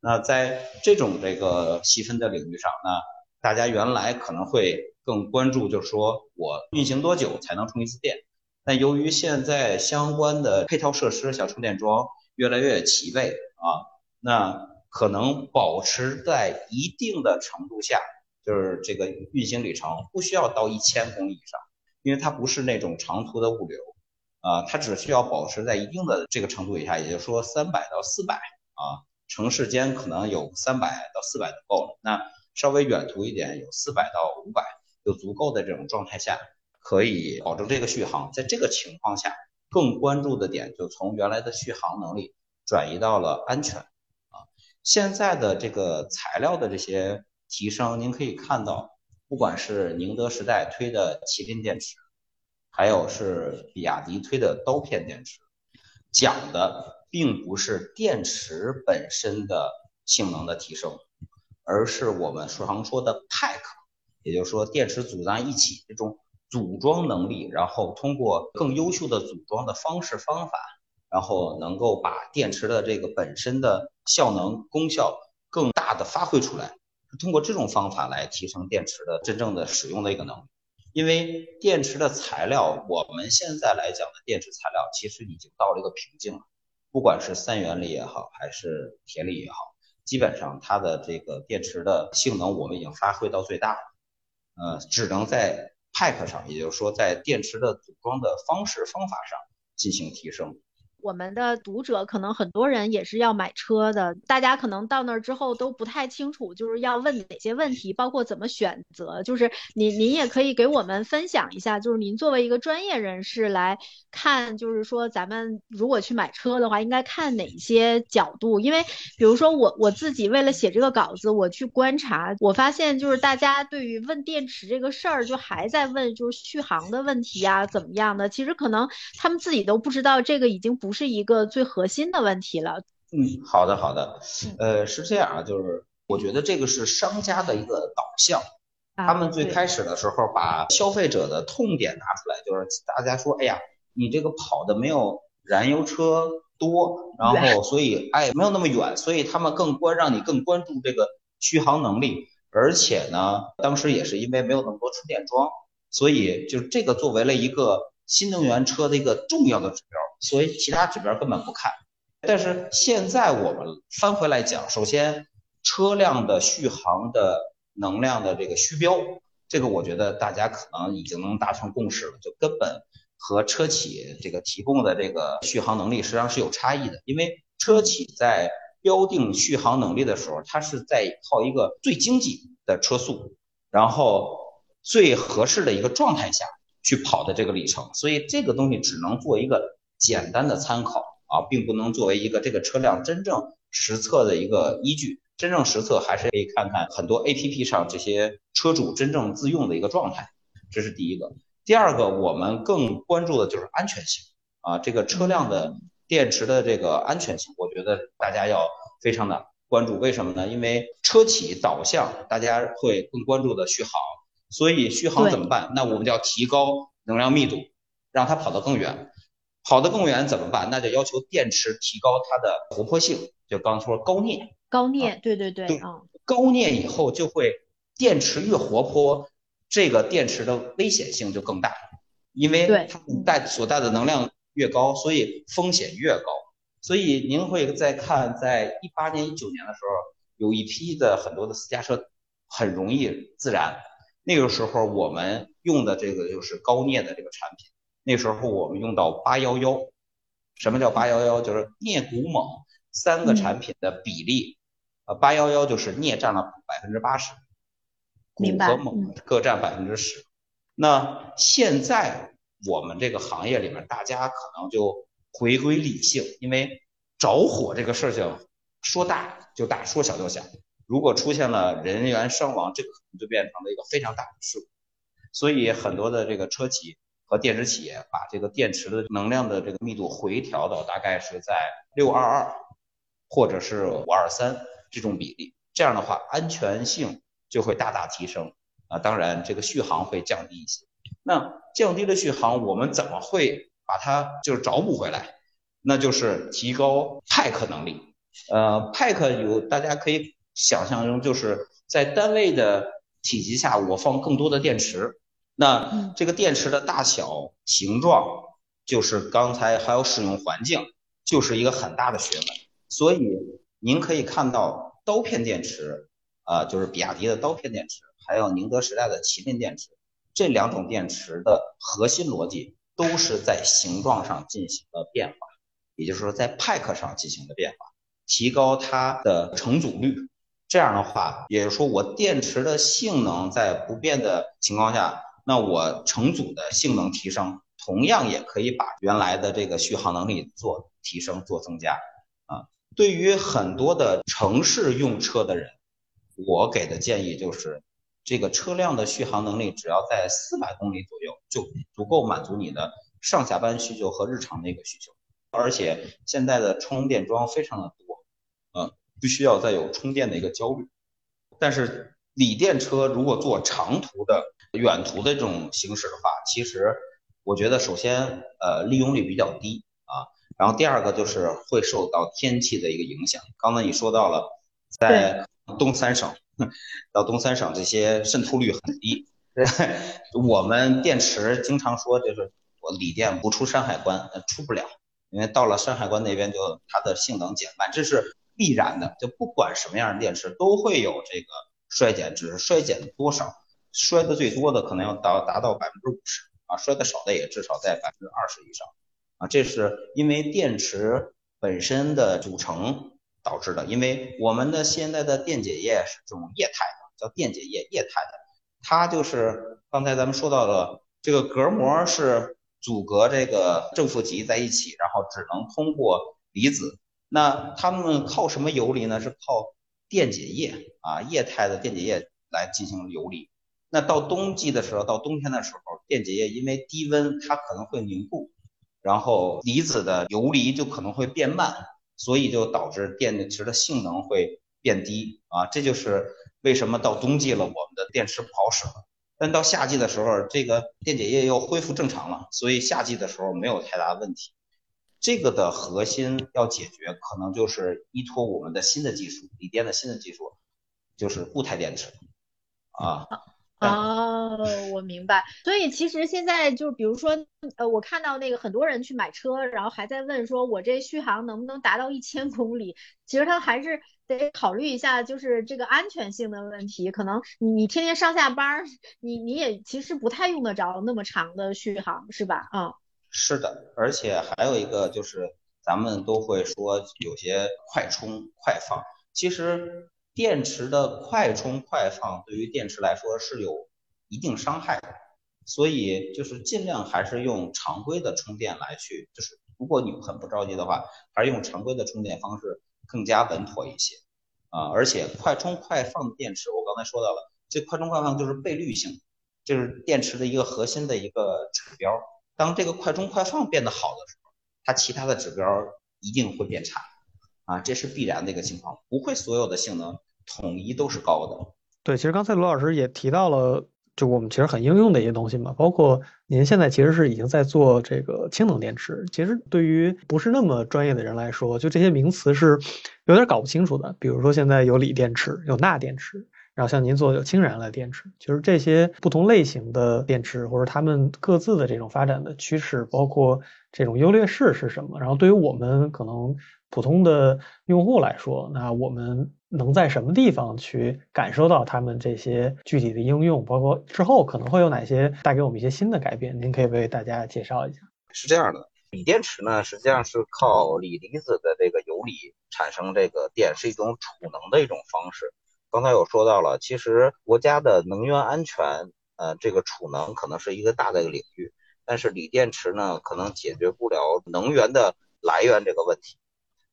那在这种这个细分的领域上，那大家原来可能会更关注，就是说我运行多久才能充一次电？但由于现在相关的配套设施，像充电桩越来越齐备啊，那可能保持在一定的程度下，就是这个运行里程不需要到一千公里以上，因为它不是那种长途的物流啊，它只需要保持在一定的这个程度以下，也就是说三百到四百啊。城市间可能有三百到四百就够了，那稍微远途一点有四百到五百，有足够的这种状态下，可以保证这个续航。在这个情况下，更关注的点就从原来的续航能力转移到了安全啊。现在的这个材料的这些提升，您可以看到，不管是宁德时代推的麒麟电池，还有是比亚迪推的刀片电池，讲的。并不是电池本身的性能的提升，而是我们常说的 pack，也就是说电池组在一起这种组装能力，然后通过更优秀的组装的方式方法，然后能够把电池的这个本身的效能功效更大的发挥出来，通过这种方法来提升电池的真正的使用的一个能力。因为电池的材料，我们现在来讲的电池材料其实已经到了一个瓶颈了。不管是三元锂也好，还是铁锂也好，基本上它的这个电池的性能我们已经发挥到最大了，呃，只能在 pack 上，也就是说在电池的组装的方式方法上进行提升。我们的读者可能很多人也是要买车的，大家可能到那儿之后都不太清楚，就是要问哪些问题，包括怎么选择。就是您您也可以给我们分享一下，就是您作为一个专业人士来看，就是说咱们如果去买车的话，应该看哪些角度？因为比如说我我自己为了写这个稿子，我去观察，我发现就是大家对于问电池这个事儿，就还在问就是续航的问题呀，怎么样的？其实可能他们自己都不知道这个已经不。不是一个最核心的问题了。嗯，好的好的，呃，是这样啊，就是我觉得这个是商家的一个导向，他们最开始的时候把消费者的痛点拿出来，就是大家说，哎呀，你这个跑的没有燃油车多，然后所以哎没有那么远，所以他们更关让你更关注这个续航能力，而且呢，当时也是因为没有那么多充电桩，所以就这个作为了一个新能源车的一个重要的指标。所以其他指标根本不看，但是现在我们翻回来讲，首先车辆的续航的能量的这个虚标，这个我觉得大家可能已经能达成共识了，就根本和车企这个提供的这个续航能力实际上是有差异的，因为车企在标定续航能力的时候，它是在靠一个最经济的车速，然后最合适的一个状态下去跑的这个里程，所以这个东西只能做一个。简单的参考啊，并不能作为一个这个车辆真正实测的一个依据。真正实测还是可以看看很多 APP 上这些车主真正自用的一个状态，这是第一个。第二个，我们更关注的就是安全性啊，这个车辆的电池的这个安全性，我觉得大家要非常的关注。为什么呢？因为车企导向，大家会更关注的续航，所以续航怎么办？那我们就要提高能量密度，让它跑得更远。跑得更远怎么办？那就要求电池提高它的活泼性，就刚说高镍。高镍，对对对，啊，高镍以后就会电池越活泼，这个电池的危险性就更大，因为它带所带的能量越高，所以风险越高。所以您会再看，在一八年、一九年的时候，有一批的很多的私家车很容易自燃，那个时候我们用的这个就是高镍的这个产品。那时候我们用到八幺幺，什么叫八幺幺？就是镍、钴、锰三个产品的比例，呃，八幺幺就是镍占了百分之八十，钴和锰各占百分之十。那现在我们这个行业里面，大家可能就回归理性，因为着火这个事情说大就大，说小就小。如果出现了人员伤亡，这个可能就变成了一个非常大的事故。所以很多的这个车企和电池企业把这个电池的能量的这个密度回调到大概是在六二二或者是五二三这种比例，这样的话安全性就会大大提升啊。当然这个续航会降低一些。那降低了续航，我们怎么会把它就是找补回来？那就是提高 pack 能力。呃，pack 有大家可以想象中就是在单位的。体积下，我放更多的电池，那这个电池的大小、形状，就是刚才还有使用环境，就是一个很大的学问。所以您可以看到刀片电池，啊，就是比亚迪的刀片电池，还有宁德时代的麒麟电池，这两种电池的核心逻辑都是在形状上进行了变化，也就是说在 pack 上进行了变化，提高它的成组率。这样的话，也就是说，我电池的性能在不变的情况下，那我成组的性能提升，同样也可以把原来的这个续航能力做提升、做增加。啊，对于很多的城市用车的人，我给的建议就是，这个车辆的续航能力只要在四百公里左右，就足够满足你的上下班需求和日常的一个需求。而且现在的充电桩非常的多，嗯。不需要再有充电的一个焦虑，但是锂电车如果做长途的、远途的这种行驶的话，其实我觉得首先呃利用率比较低啊，然后第二个就是会受到天气的一个影响。刚才你说到了，在东三省 到东三省这些渗透率很低，我们电池经常说就是我锂电不出山海关，出不了，因为到了山海关那边就它的性能减半，这是。必然的，就不管什么样的电池都会有这个衰减，只是衰减多少，衰的最多的可能要达达到百分之五十啊，衰的少的也至少在百分之二十以上啊，这是因为电池本身的组成导致的，因为我们的现在的电解液是这种液态的，叫电解液液态的，它就是刚才咱们说到的这个隔膜是阻隔这个正负极在一起，然后只能通过离子。那他们靠什么游离呢？是靠电解液啊，液态的电解液来进行游离。那到冬季的时候，到冬天的时候，电解液因为低温，它可能会凝固，然后离子的游离就可能会变慢，所以就导致电池的性能会变低啊。这就是为什么到冬季了，我们的电池不好使了。但到夏季的时候，这个电解液又恢复正常了，所以夏季的时候没有太大问题。这个的核心要解决，可能就是依托我们的新的技术，锂电的新的技术，就是固态电池，啊。哦，我明白。所以其实现在就比如说，呃，我看到那个很多人去买车，然后还在问说，我这续航能不能达到一千公里？其实他还是得考虑一下，就是这个安全性的问题。可能你你天天上下班，你你也其实不太用得着那么长的续航，是吧？啊。是的，而且还有一个就是，咱们都会说有些快充快放，其实电池的快充快放对于电池来说是有一定伤害的，所以就是尽量还是用常规的充电来去，就是如果你很不着急的话，还是用常规的充电方式更加稳妥一些啊。而且快充快放的电池，我刚才说到了，这快充快放就是倍率性，就是电池的一个核心的一个指标。当这个快充快放变得好的时候，它其他的指标一定会变差，啊，这是必然的一个情况，不会所有的性能统一都是高的。对，其实刚才罗老师也提到了，就我们其实很应用的一些东西嘛，包括您现在其实是已经在做这个氢能电池。其实对于不是那么专业的人来说，就这些名词是有点搞不清楚的。比如说现在有锂电池，有钠电池。然后像您做的有氢燃料电池，就是这些不同类型的电池，或者它们各自的这种发展的趋势，包括这种优劣势是什么？然后对于我们可能普通的用户来说，那我们能在什么地方去感受到它们这些具体的应用？包括之后可能会有哪些带给我们一些新的改变？您可以为大家介绍一下。是这样的，锂电池呢，实际上是靠锂离子的这个游离产生这个电，是一种储能的一种方式。刚才有说到了，其实国家的能源安全呃，这个储能可能是一个大的领域，但是锂电池呢，可能解决不了能源的来源这个问题。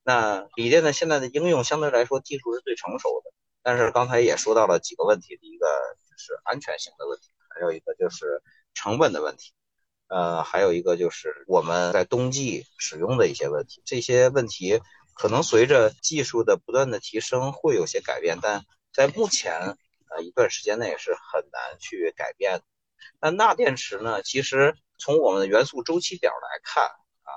那锂电呢，现在的应用相对来说技术是最成熟的，但是刚才也说到了几个问题，一个就是安全性的问题，还有一个就是成本的问题，呃，还有一个就是我们在冬季使用的一些问题，这些问题。可能随着技术的不断的提升，会有些改变，但在目前呃一段时间内是很难去改变。那钠电池呢？其实从我们的元素周期表来看啊，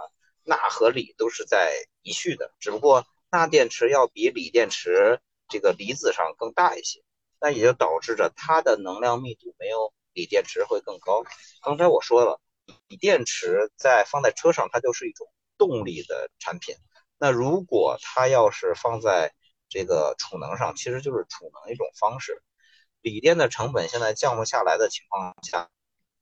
钠和锂都是在一序的，只不过钠电池要比锂电池这个离子上更大一些，那也就导致着它的能量密度没有锂电池会更高。刚才我说了，锂电池在放在车上，它就是一种动力的产品。那如果它要是放在这个储能上，其实就是储能一种方式。锂电的成本现在降不下来的情况下，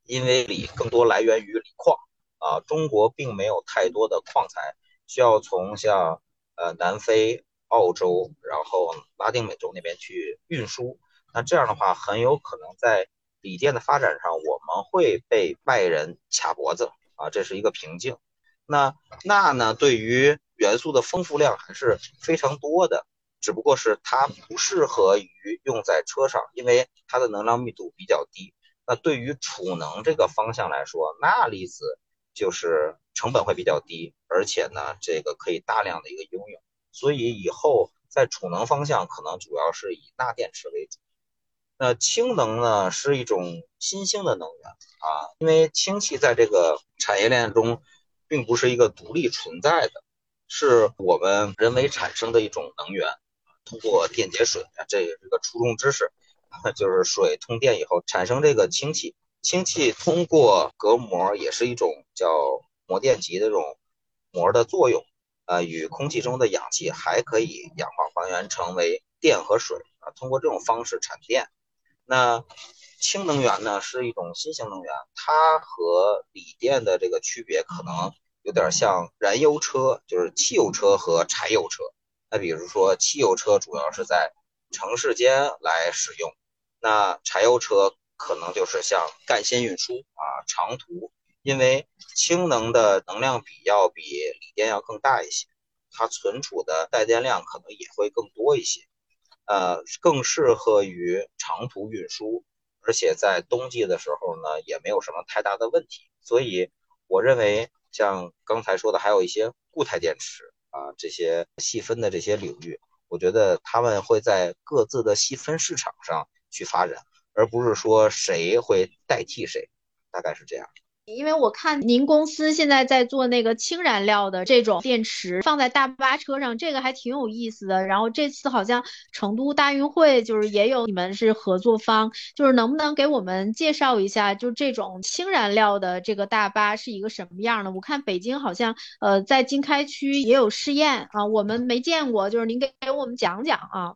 因为锂更多来源于锂矿啊，中国并没有太多的矿材需要从像呃南非、澳洲，然后拉丁美洲那边去运输。那这样的话，很有可能在锂电的发展上，我们会被外人卡脖子啊，这是一个瓶颈。那钠呢，对于元素的丰富量还是非常多的，只不过是它不适合于用在车上，因为它的能量密度比较低。那对于储能这个方向来说，钠离子就是成本会比较低，而且呢，这个可以大量的一个应用。所以以后在储能方向可能主要是以钠电池为主。那氢能呢，是一种新兴的能源啊，因为氢气在这个产业链中并不是一个独立存在的。是我们人为产生的一种能源，通过电解水，这也是个初中知识，就是水通电以后产生这个氢气，氢气通过隔膜也是一种叫膜电极的这种膜的作用，啊，与空气中的氧气还可以氧化还原成为电和水啊，通过这种方式产电。那氢能源呢是一种新型能源，它和锂电的这个区别可能。有点像燃油车，就是汽油车和柴油车。那比如说，汽油车主要是在城市间来使用，那柴油车可能就是像干线运输啊，长途。因为氢能的能量比要比锂电要更大一些，它存储的带电量可能也会更多一些，呃，更适合于长途运输，而且在冬季的时候呢，也没有什么太大的问题。所以，我认为。像刚才说的，还有一些固态电池啊，这些细分的这些领域，我觉得他们会在各自的细分市场上去发展，而不是说谁会代替谁，大概是这样。因为我看您公司现在在做那个氢燃料的这种电池，放在大巴车上，这个还挺有意思的。然后这次好像成都大运会就是也有你们是合作方，就是能不能给我们介绍一下，就这种氢燃料的这个大巴是一个什么样的？我看北京好像呃在经开区也有试验啊，我们没见过，就是您给给我们讲讲啊。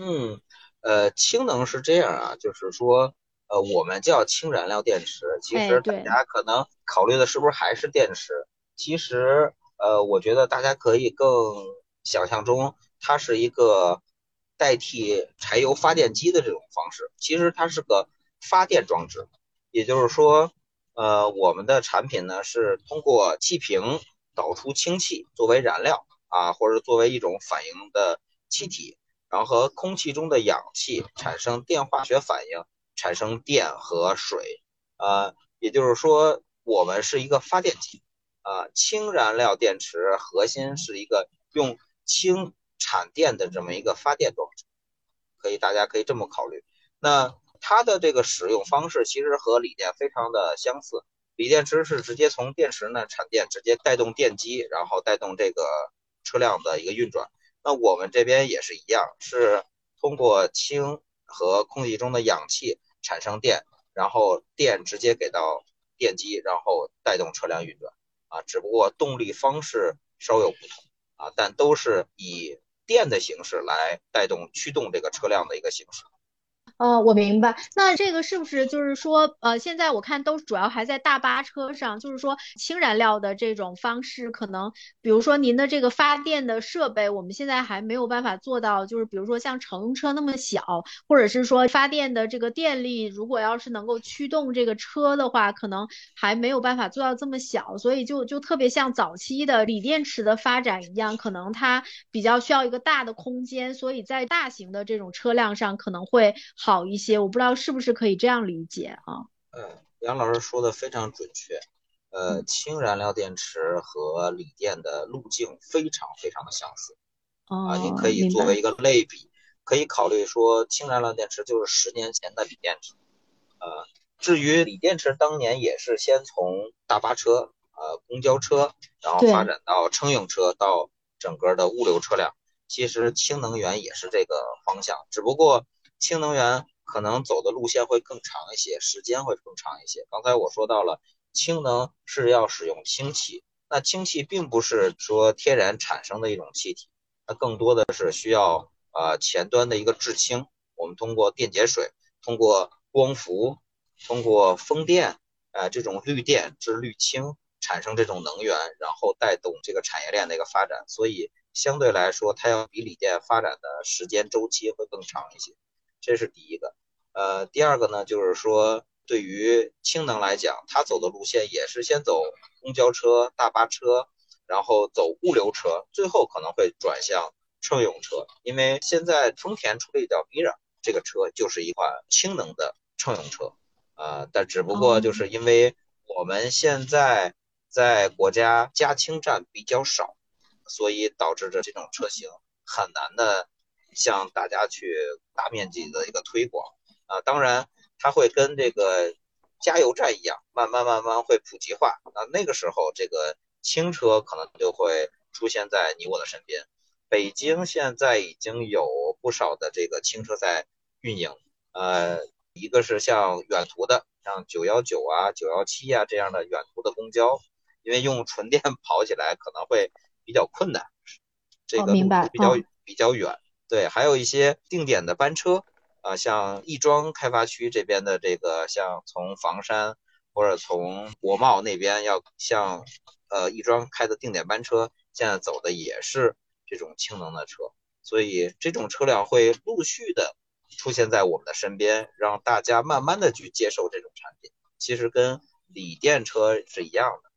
嗯，呃，氢能是这样啊，就是说。呃，我们叫氢燃料电池，其实大家可能考虑的是不是还是电池？其实，呃，我觉得大家可以更想象中，它是一个代替柴油发电机的这种方式。其实它是个发电装置，也就是说，呃，我们的产品呢是通过气瓶导出氢气作为燃料啊，或者作为一种反应的气体，然后和空气中的氧气产生电化学反应。产生电和水，呃，也就是说，我们是一个发电机，啊，氢燃料电池核心是一个用氢产电的这么一个发电装置，可以，大家可以这么考虑。那它的这个使用方式其实和锂电非常的相似，锂电池是直接从电池呢产电，直接带动电机，然后带动这个车辆的一个运转。那我们这边也是一样，是通过氢。和空气中的氧气产生电，然后电直接给到电机，然后带动车辆运转啊。只不过动力方式稍有不同啊，但都是以电的形式来带动驱动这个车辆的一个形式。哦，我明白。那这个是不是就是说，呃，现在我看都主要还在大巴车上，就是说氢燃料的这种方式，可能比如说您的这个发电的设备，我们现在还没有办法做到，就是比如说像乘用车那么小，或者是说发电的这个电力，如果要是能够驱动这个车的话，可能还没有办法做到这么小，所以就就特别像早期的锂电池的发展一样，可能它比较需要一个大的空间，所以在大型的这种车辆上可能会。好一些，我不知道是不是可以这样理解啊？嗯，杨老师说的非常准确。呃，氢燃料电池和锂电的路径非常非常的相似。啊，你可以作为一个类比，可以考虑说氢燃料电池就是十年前的锂电池。呃，至于锂电池，当年也是先从大巴车、呃公交车，然后发展到乘用车，到整个的物流车辆。其实氢能源也是这个方向，只不过。氢能源可能走的路线会更长一些，时间会更长一些。刚才我说到了，氢能是要使用氢气，那氢气并不是说天然产生的一种气体，它更多的是需要呃前端的一个制氢，我们通过电解水、通过光伏、通过风电，呃这种绿电制绿氢产生这种能源，然后带动这个产业链的一个发展。所以相对来说，它要比锂电发展的时间周期会更长一些。这是第一个，呃，第二个呢，就是说对于氢能来讲，它走的路线也是先走公交车、大巴车，然后走物流车，最后可能会转向乘用车。因为现在丰田出了一叫 Mira 这个车，就是一款氢能的乘用车，啊，但只不过就是因为我们现在在国家加氢站比较少，所以导致着这种车型很难的。向大家去大面积的一个推广啊，当然它会跟这个加油站一样，慢慢慢慢会普及化啊。那个时候，这个轻车可能就会出现在你我的身边。北京现在已经有不少的这个轻车在运营，呃，一个是像远途的，像九幺九啊、九幺七啊这样的远途的公交，因为用纯电 跑起来可能会比较困难，这个比较比较远。对，还有一些定点的班车，啊，像亦庄开发区这边的这个，像从房山或者从国贸那边要向呃亦庄开的定点班车，现在走的也是这种氢能的车，所以这种车辆会陆续的出现在我们的身边，让大家慢慢的去接受这种产品，其实跟锂电车是一样的。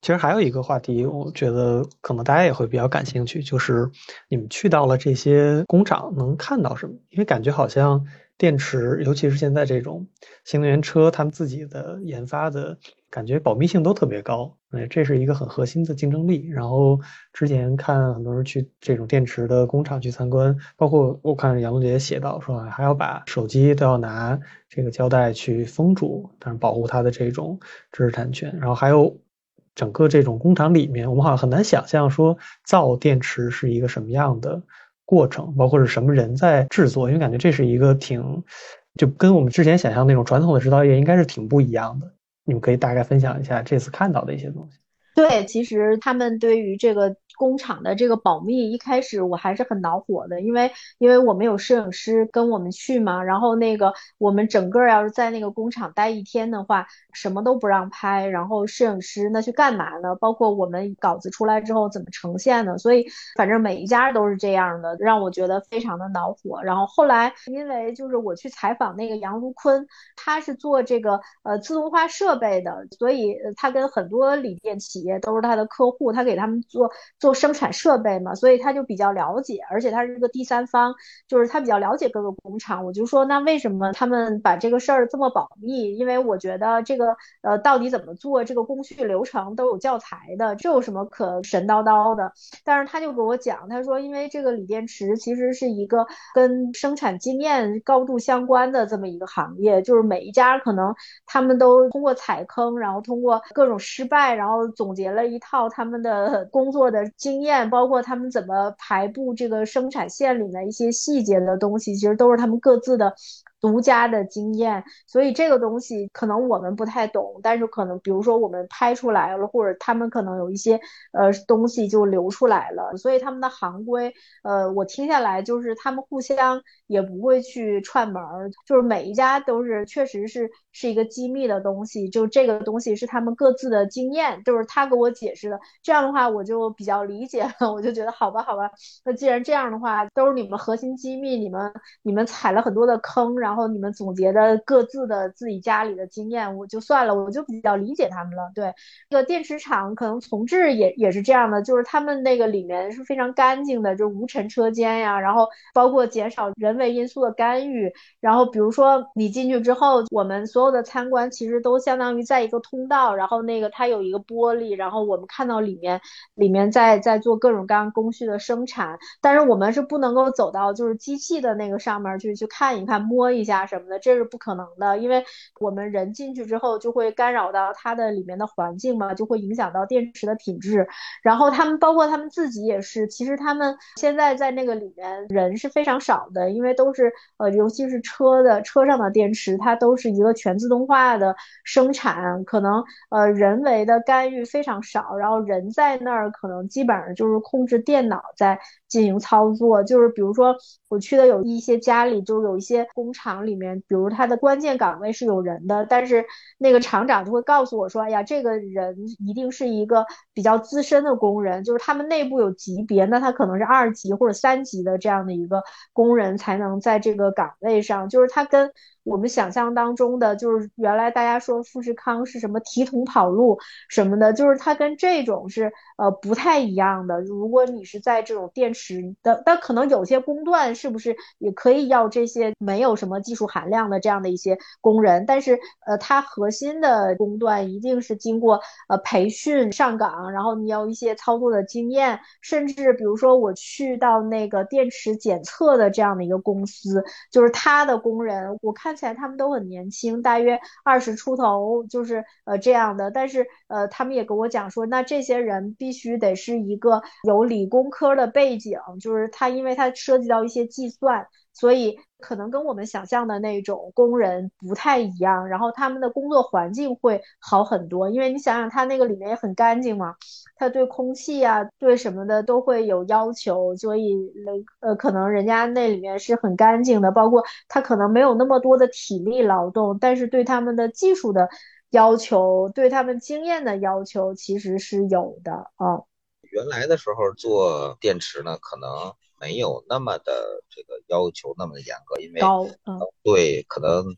其实还有一个话题，我觉得可能大家也会比较感兴趣，就是你们去到了这些工厂能看到什么？因为感觉好像电池，尤其是现在这种新能源车，他们自己的研发的感觉保密性都特别高，哎，这是一个很核心的竞争力。然后之前看很多人去这种电池的工厂去参观，包括我看杨龙姐写到说，还要把手机都要拿这个胶带去封住，但是保护它的这种知识产权。然后还有。整个这种工厂里面，我们好像很难想象说造电池是一个什么样的过程，包括是什么人在制作，因为感觉这是一个挺就跟我们之前想象那种传统的制造业应该是挺不一样的。你们可以大概分享一下这次看到的一些东西。对，其实他们对于这个。工厂的这个保密，一开始我还是很恼火的，因为因为我们有摄影师跟我们去嘛，然后那个我们整个要是在那个工厂待一天的话，什么都不让拍，然后摄影师那去干嘛呢？包括我们稿子出来之后怎么呈现呢？所以反正每一家都是这样的，让我觉得非常的恼火。然后后来因为就是我去采访那个杨如坤，他是做这个呃自动化设备的，所以他跟很多锂电企业都是他的客户，他给他们做做。做生产设备嘛，所以他就比较了解，而且他是一个第三方，就是他比较了解各个工厂。我就说，那为什么他们把这个事儿这么保密？因为我觉得这个呃，到底怎么做，这个工序流程都有教材的，这有什么可神叨叨的？但是他就给我讲，他说，因为这个锂电池其实是一个跟生产经验高度相关的这么一个行业，就是每一家可能他们都通过踩坑，然后通过各种失败，然后总结了一套他们的工作的。经验包括他们怎么排布这个生产线里面一些细节的东西，其实都是他们各自的独家的经验，所以这个东西可能我们不太懂，但是可能比如说我们拍出来了，或者他们可能有一些呃东西就流出来了，所以他们的行规，呃，我听下来就是他们互相也不会去串门儿，就是每一家都是确实是是一个机密的东西，就这个东西是他们各自的经验，就是他给我解释的，这样的话我就比较理解了，我就觉得好吧，好吧，那既然这样的话，都是你们核心机密，你们你们踩了很多的坑，然然后你们总结的各自的自己家里的经验，我就算了，我就比较理解他们了。对，这个电池厂可能重置也也是这样的，就是他们那个里面是非常干净的，就是无尘车间呀，然后包括减少人为因素的干预，然后比如说你进去之后，我们所有的参观其实都相当于在一个通道，然后那个它有一个玻璃，然后我们看到里面里面在在做各种各样工序的生产，但是我们是不能够走到就是机器的那个上面去去看一看摸一一下。什么的，这是不可能的，因为我们人进去之后就会干扰到它的里面的环境嘛，就会影响到电池的品质。然后他们包括他们自己也是，其实他们现在在那个里面人是非常少的，因为都是呃，尤其是车的车上的电池，它都是一个全自动化的生产，可能呃人为的干预非常少。然后人在那儿可能基本上就是控制电脑在进行操作，就是比如说我去的有一些家里，就有一些工厂厂里面。比如他的关键岗位是有人的，但是那个厂长就会告诉我说：“哎呀，这个人一定是一个比较资深的工人，就是他们内部有级别，那他可能是二级或者三级的这样的一个工人才能在这个岗位上，就是他跟。”我们想象当中的，就是原来大家说富士康是什么提桶跑路什么的，就是它跟这种是呃不太一样的。如果你是在这种电池的，但可能有些工段是不是也可以要这些没有什么技术含量的这样的一些工人？但是呃，它核心的工段一定是经过呃培训上岗，然后你要一些操作的经验，甚至比如说我去到那个电池检测的这样的一个公司，就是他的工人，我看。起来他们都很年轻，大约二十出头，就是呃这样的。但是呃，他们也跟我讲说，那这些人必须得是一个有理工科的背景，就是他因为他涉及到一些计算。所以可能跟我们想象的那种工人不太一样，然后他们的工作环境会好很多，因为你想想，他那个里面也很干净嘛，他对空气啊、对什么的都会有要求，所以呃，可能人家那里面是很干净的，包括他可能没有那么多的体力劳动，但是对他们的技术的要求、对他们经验的要求其实是有的啊。原来的时候做电池呢，可能。没有那么的这个要求那么的严格，因为对，可能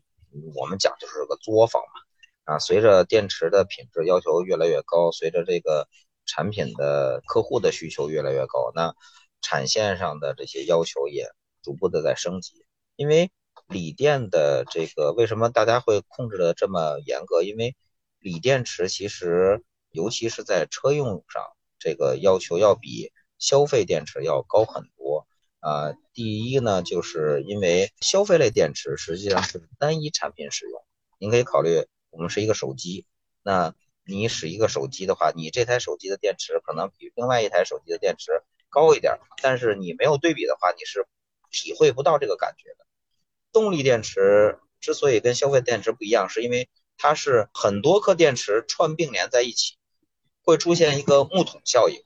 我们讲就是个作坊嘛。啊，随着电池的品质要求越来越高，随着这个产品的客户的需求越来越高，那产线上的这些要求也逐步的在升级。因为锂电的这个为什么大家会控制的这么严格？因为锂电池其实尤其是在车用上，这个要求要比消费电池要高很多。啊，第一呢，就是因为消费类电池实际上是单一产品使用。您可以考虑，我们是一个手机，那你使一个手机的话，你这台手机的电池可能比另外一台手机的电池高一点，但是你没有对比的话，你是体会不到这个感觉的。动力电池之所以跟消费电池不一样，是因为它是很多颗电池串并联在一起，会出现一个木桶效应。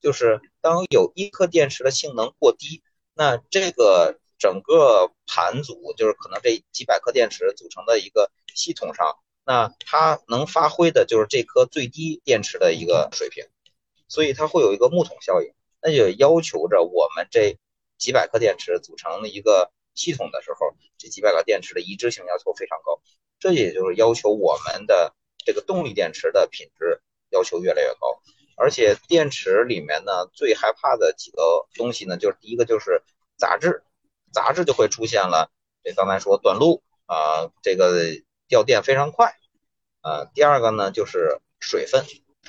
就是当有一颗电池的性能过低，那这个整个盘组就是可能这几百颗电池组成的一个系统上，那它能发挥的就是这颗最低电池的一个水平，所以它会有一个木桶效应，那就要求着我们这几百颗电池组成的一个系统的时候，这几百个电池的一致性要求非常高，这也就是要求我们的这个动力电池的品质要求越来越高。而且电池里面呢，最害怕的几个东西呢，就是第一个就是杂质，杂质就会出现了。这刚才说短路啊，这个掉电非常快啊。第二个呢就是水分，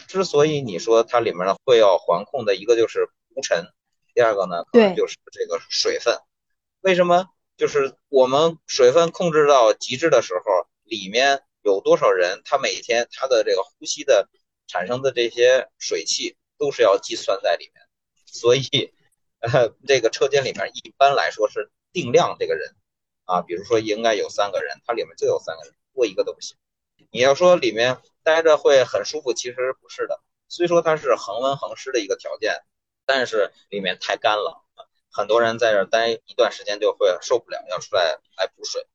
之所以你说它里面呢会要环控的一个就是无尘，第二个呢可能就是这个水分。为什么？就是我们水分控制到极致的时候，里面有多少人，他每天他的这个呼吸的。产生的这些水汽都是要计算在里面，所以，呃，这个车间里面一般来说是定量这个人，啊，比如说应该有三个人，它里面就有三个人，多一个都不行。你要说里面待着会很舒服，其实不是的。虽说它是恒温恒湿的一个条件，但是里面太干了，很多人在这待一段时间就会受不了，要出来来补水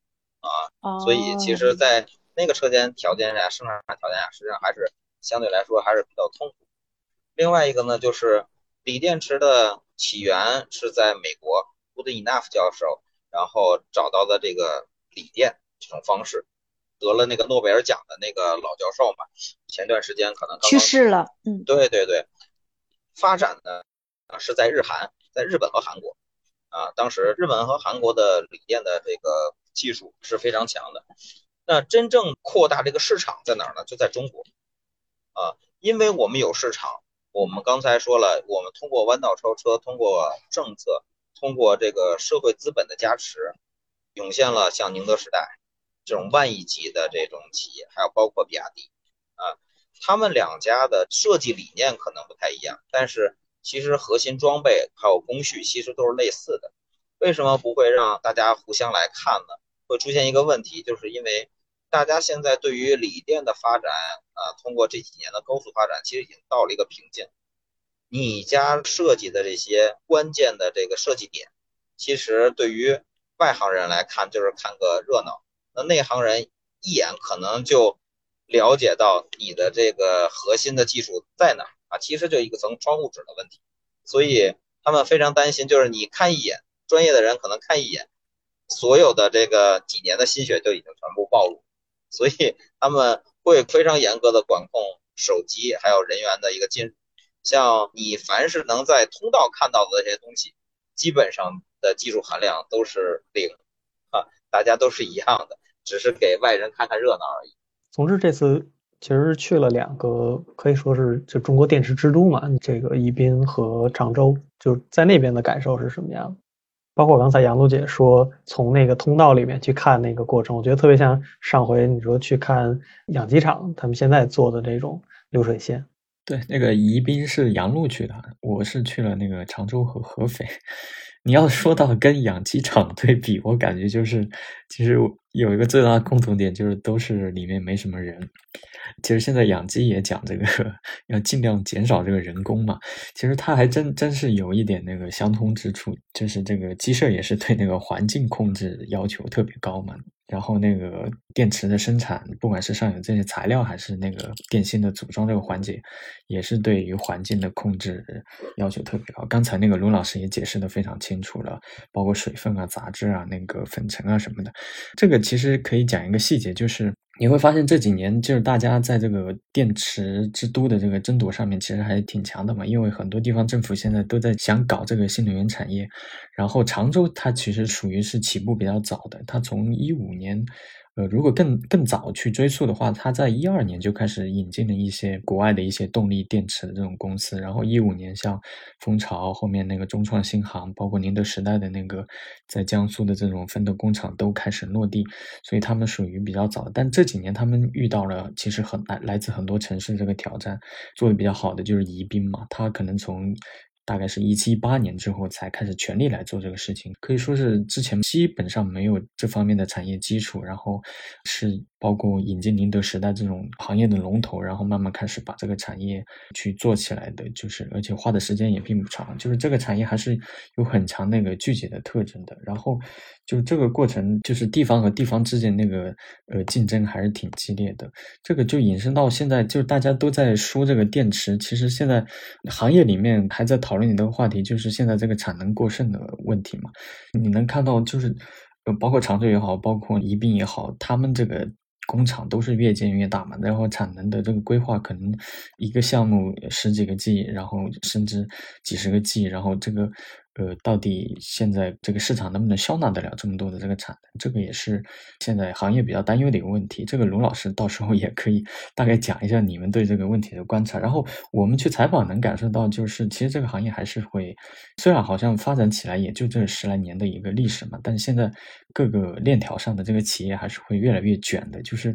啊。所以其实，在那个车间条件下，生产条件下，实际上还是相对来说还是比较痛苦。另外一个呢，就是锂电池的起源是在美国，Good Enough 教授。然后找到的这个锂电这种方式，得了那个诺贝尔奖的那个老教授嘛，前段时间可能去世了。嗯，对对对，发展呢啊是在日韩，在日本和韩国啊，当时日本和韩国的锂电的这个技术是非常强的。那真正扩大这个市场在哪儿呢？就在中国啊，因为我们有市场，我们刚才说了，我们通过弯道超车，通过政策。通过这个社会资本的加持，涌现了像宁德时代这种万亿级的这种企业，还有包括比亚迪啊，他们两家的设计理念可能不太一样，但是其实核心装备还有工序其实都是类似的。为什么不会让大家互相来看呢？会出现一个问题，就是因为大家现在对于锂电的发展啊，通过这几年的高速发展，其实已经到了一个瓶颈。你家设计的这些关键的这个设计点，其实对于外行人来看就是看个热闹，那内行人一眼可能就了解到你的这个核心的技术在哪啊，其实就一个层窗户纸的问题，所以他们非常担心，就是你看一眼，专业的人可能看一眼，所有的这个几年的心血就已经全部暴露，所以他们会非常严格的管控手机还有人员的一个进。像你凡是能在通道看到的这些东西，基本上的技术含量都是零啊，大家都是一样的，只是给外人看看热闹而已。总之，这次其实去了两个，可以说是就中国电池之都嘛，这个宜宾和常州，就在那边的感受是什么样的？包括刚才杨璐姐说从那个通道里面去看那个过程，我觉得特别像上回你说去看养鸡场，他们现在做的这种流水线。对，那个宜宾是杨璐去的，我是去了那个常州和合肥。你要说到跟养鸡场对比，我感觉就是，其实有一个最大的共同点就是都是里面没什么人。其实现在养鸡也讲这个 要尽量减少这个人工嘛，其实它还真真是有一点那个相通之处，就是这个鸡舍也是对那个环境控制要求特别高嘛。然后那个电池的生产，不管是上游这些材料，还是那个电芯的组装这个环节，也是对于环境的控制要求特别高。刚才那个卢老师也解释的非常清楚了，包括水分啊、杂质啊、那个粉尘啊什么的。这个其实可以讲一个细节，就是你会发现这几年就是大家在这个电池之都的这个争夺上面，其实还挺强的嘛。因为很多地方政府现在都在想搞这个新能源产业，然后常州它其实属于是起步比较早的，它从一五年。呃，如果更更早去追溯的话，它在一二年就开始引进了一些国外的一些动力电池的这种公司，然后一五年像蜂巢后面那个中创新航，包括宁德时代的那个在江苏的这种分的工厂都开始落地，所以他们属于比较早。但这几年他们遇到了其实很来来自很多城市这个挑战，做的比较好的就是宜宾嘛，它可能从。大概是一七一八年之后才开始全力来做这个事情，可以说是之前基本上没有这方面的产业基础，然后是。包括引进宁德时代这种行业的龙头，然后慢慢开始把这个产业去做起来的，就是而且花的时间也并不长，就是这个产业还是有很强那个具体的特征的。然后就这个过程，就是地方和地方之间那个呃竞争还是挺激烈的。这个就引申到现在，就是大家都在说这个电池，其实现在行业里面还在讨论你的话题，就是现在这个产能过剩的问题嘛。你能看到，就是呃包括常州也好，包括宜宾也好，他们这个。工厂都是越建越大嘛，然后产能的这个规划可能一个项目十几个 G，然后甚至几十个 G，然后这个。呃，到底现在这个市场能不能消纳得了这么多的这个产能？这个也是现在行业比较担忧的一个问题。这个卢老师到时候也可以大概讲一下你们对这个问题的观察。然后我们去采访能感受到，就是其实这个行业还是会，虽然好像发展起来也就这十来年的一个历史嘛，但现在各个链条上的这个企业还是会越来越卷的。就是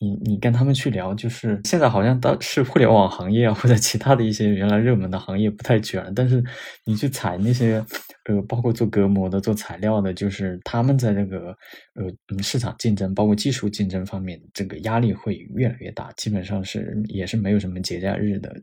你你跟他们去聊，就是现在好像当是互联网行业啊或者其他的一些原来热门的行业不太卷，但是你去采那。些呃，包括做隔膜的、做材料的，就是他们在这个呃市场竞争，包括技术竞争方面，这个压力会越来越大，基本上是也是没有什么节假日的。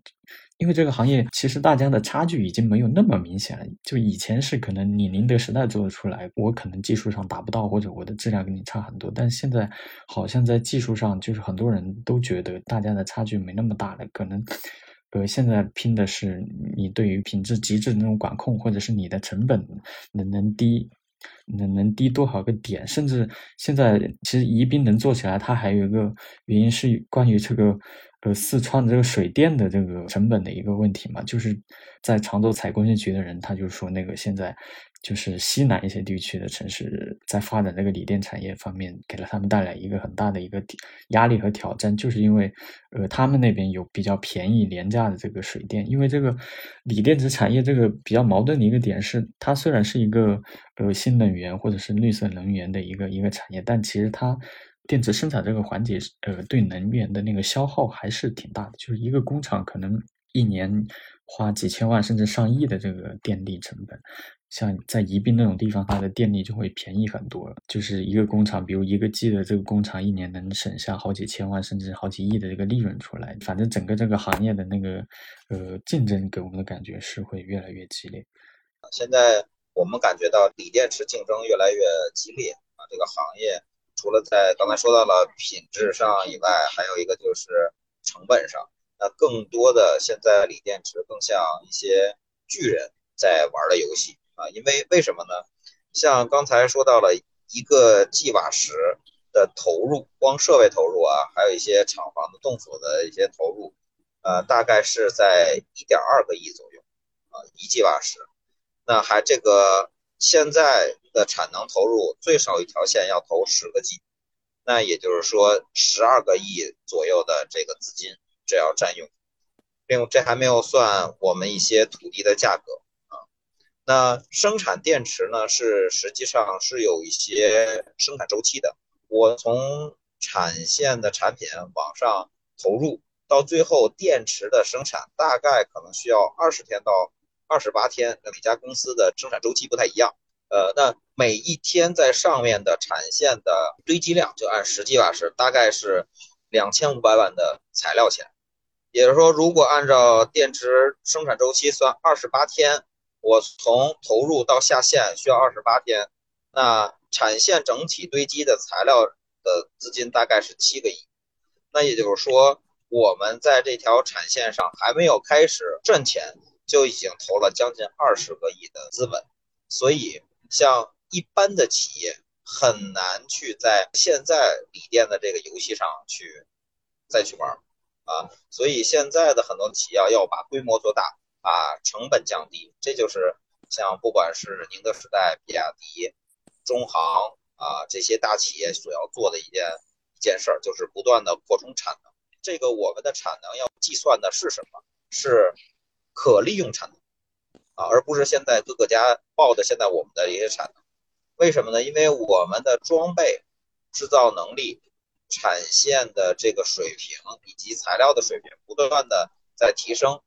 因为这个行业其实大家的差距已经没有那么明显了。就以前是可能你宁德时代做得出来，我可能技术上达不到，或者我的质量跟你差很多。但现在好像在技术上，就是很多人都觉得大家的差距没那么大了。可能呃，现在拼的是你对于品质极致的那种管控，或者是你的成本能能低，能能低多少个点。甚至现在其实宜宾能做起来，它还有一个原因是关于这个。呃，四川的这个水电的这个成本的一个问题嘛，就是在常州采工业局的人，他就说那个现在就是西南一些地区的城市在发展这个锂电产业方面，给了他们带来一个很大的一个压力和挑战，就是因为呃他们那边有比较便宜廉价的这个水电，因为这个锂电池产业这个比较矛盾的一个点是，它虽然是一个呃新能源或者是绿色能源的一个一个产业，但其实它。电池生产这个环节，呃，对能源的那个消耗还是挺大的。就是一个工厂可能一年花几千万甚至上亿的这个电力成本，像在宜宾那种地方，它的电力就会便宜很多。就是一个工厂，比如一个 G 的这个工厂，一年能省下好几千万甚至好几亿的这个利润出来。反正整个这个行业的那个呃竞争给我们的感觉是会越来越激烈。现在我们感觉到锂电池竞争越来越激烈啊，这个行业。除了在刚才说到了品质上以外，还有一个就是成本上。那更多的现在锂电池更像一些巨人在玩的游戏啊，因为为什么呢？像刚才说到了一个 G 瓦时的投入，光设备投入啊，还有一些厂房的动锁的一些投入，呃，大概是在一点二个亿左右啊，一 G 瓦时。那还这个。现在的产能投入最少一条线要投十个 G，那也就是说十二个亿左右的这个资金这要占用，另这还没有算我们一些土地的价格啊。那生产电池呢是实际上是有一些生产周期的，我从产线的产品往上投入到最后电池的生产，大概可能需要二十天到。二十八天，每家公司的生产周期不太一样。呃，那每一天在上面的产线的堆积量，就按十 G 瓦时，大概是两千五百万的材料钱。也就是说，如果按照电池生产周期算二十八天，我从投入到下线需要二十八天，那产线整体堆积的材料的资金大概是七个亿。那也就是说，我们在这条产线上还没有开始赚钱。就已经投了将近二十个亿的资本，所以像一般的企业很难去在现在锂电的这个游戏上去再去玩啊，所以现在的很多企业要把规模做大，把成本降低，这就是像不管是宁德时代、比亚迪、中航啊这些大企业所要做的一件一件事儿，就是不断的扩充产能。这个我们的产能要计算的是什么？是。可利用产能啊，而不是现在各个家报的现在我们的一些产能，为什么呢？因为我们的装备制造能力、产线的这个水平以及材料的水平不断的在提升，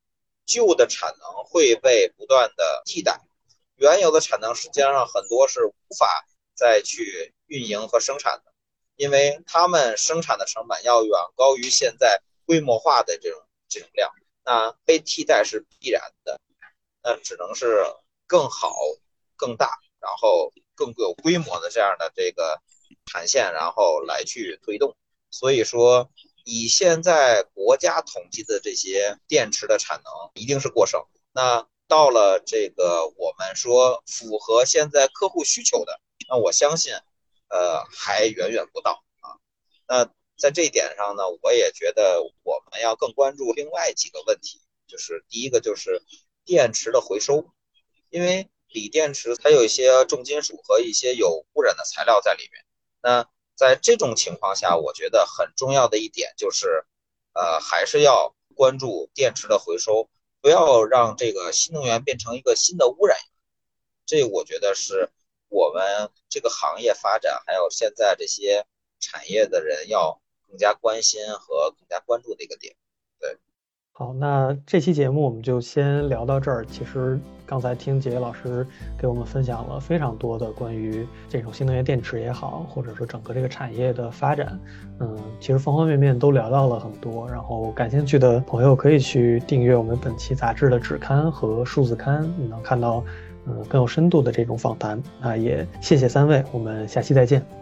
旧的产能会被不断的替代，原有的产能实际上很多是无法再去运营和生产的，因为他们生产的成本要远高于现在规模化的这种这种量。那被替代是必然的，那只能是更好、更大，然后更有规模的这样的这个产线，然后来去推动。所以说，以现在国家统计的这些电池的产能，一定是过剩。那到了这个我们说符合现在客户需求的，那我相信，呃，还远远不到啊。那。在这一点上呢，我也觉得我们要更关注另外几个问题，就是第一个就是电池的回收，因为锂电池它有一些重金属和一些有污染的材料在里面。那在这种情况下，我觉得很重要的一点就是，呃，还是要关注电池的回收，不要让这个新能源变成一个新的污染。这我觉得是我们这个行业发展，还有现在这些产业的人要。更加关心和更加关注的一个点，好，那这期节目我们就先聊到这儿。其实刚才听杰老师给我们分享了非常多的关于这种新能源电池也好，或者说整个这个产业的发展，嗯，其实方方面面都聊到了很多。然后感兴趣的朋友可以去订阅我们本期杂志的纸刊和数字刊，你能看到嗯更有深度的这种访谈。那也谢谢三位，我们下期再见。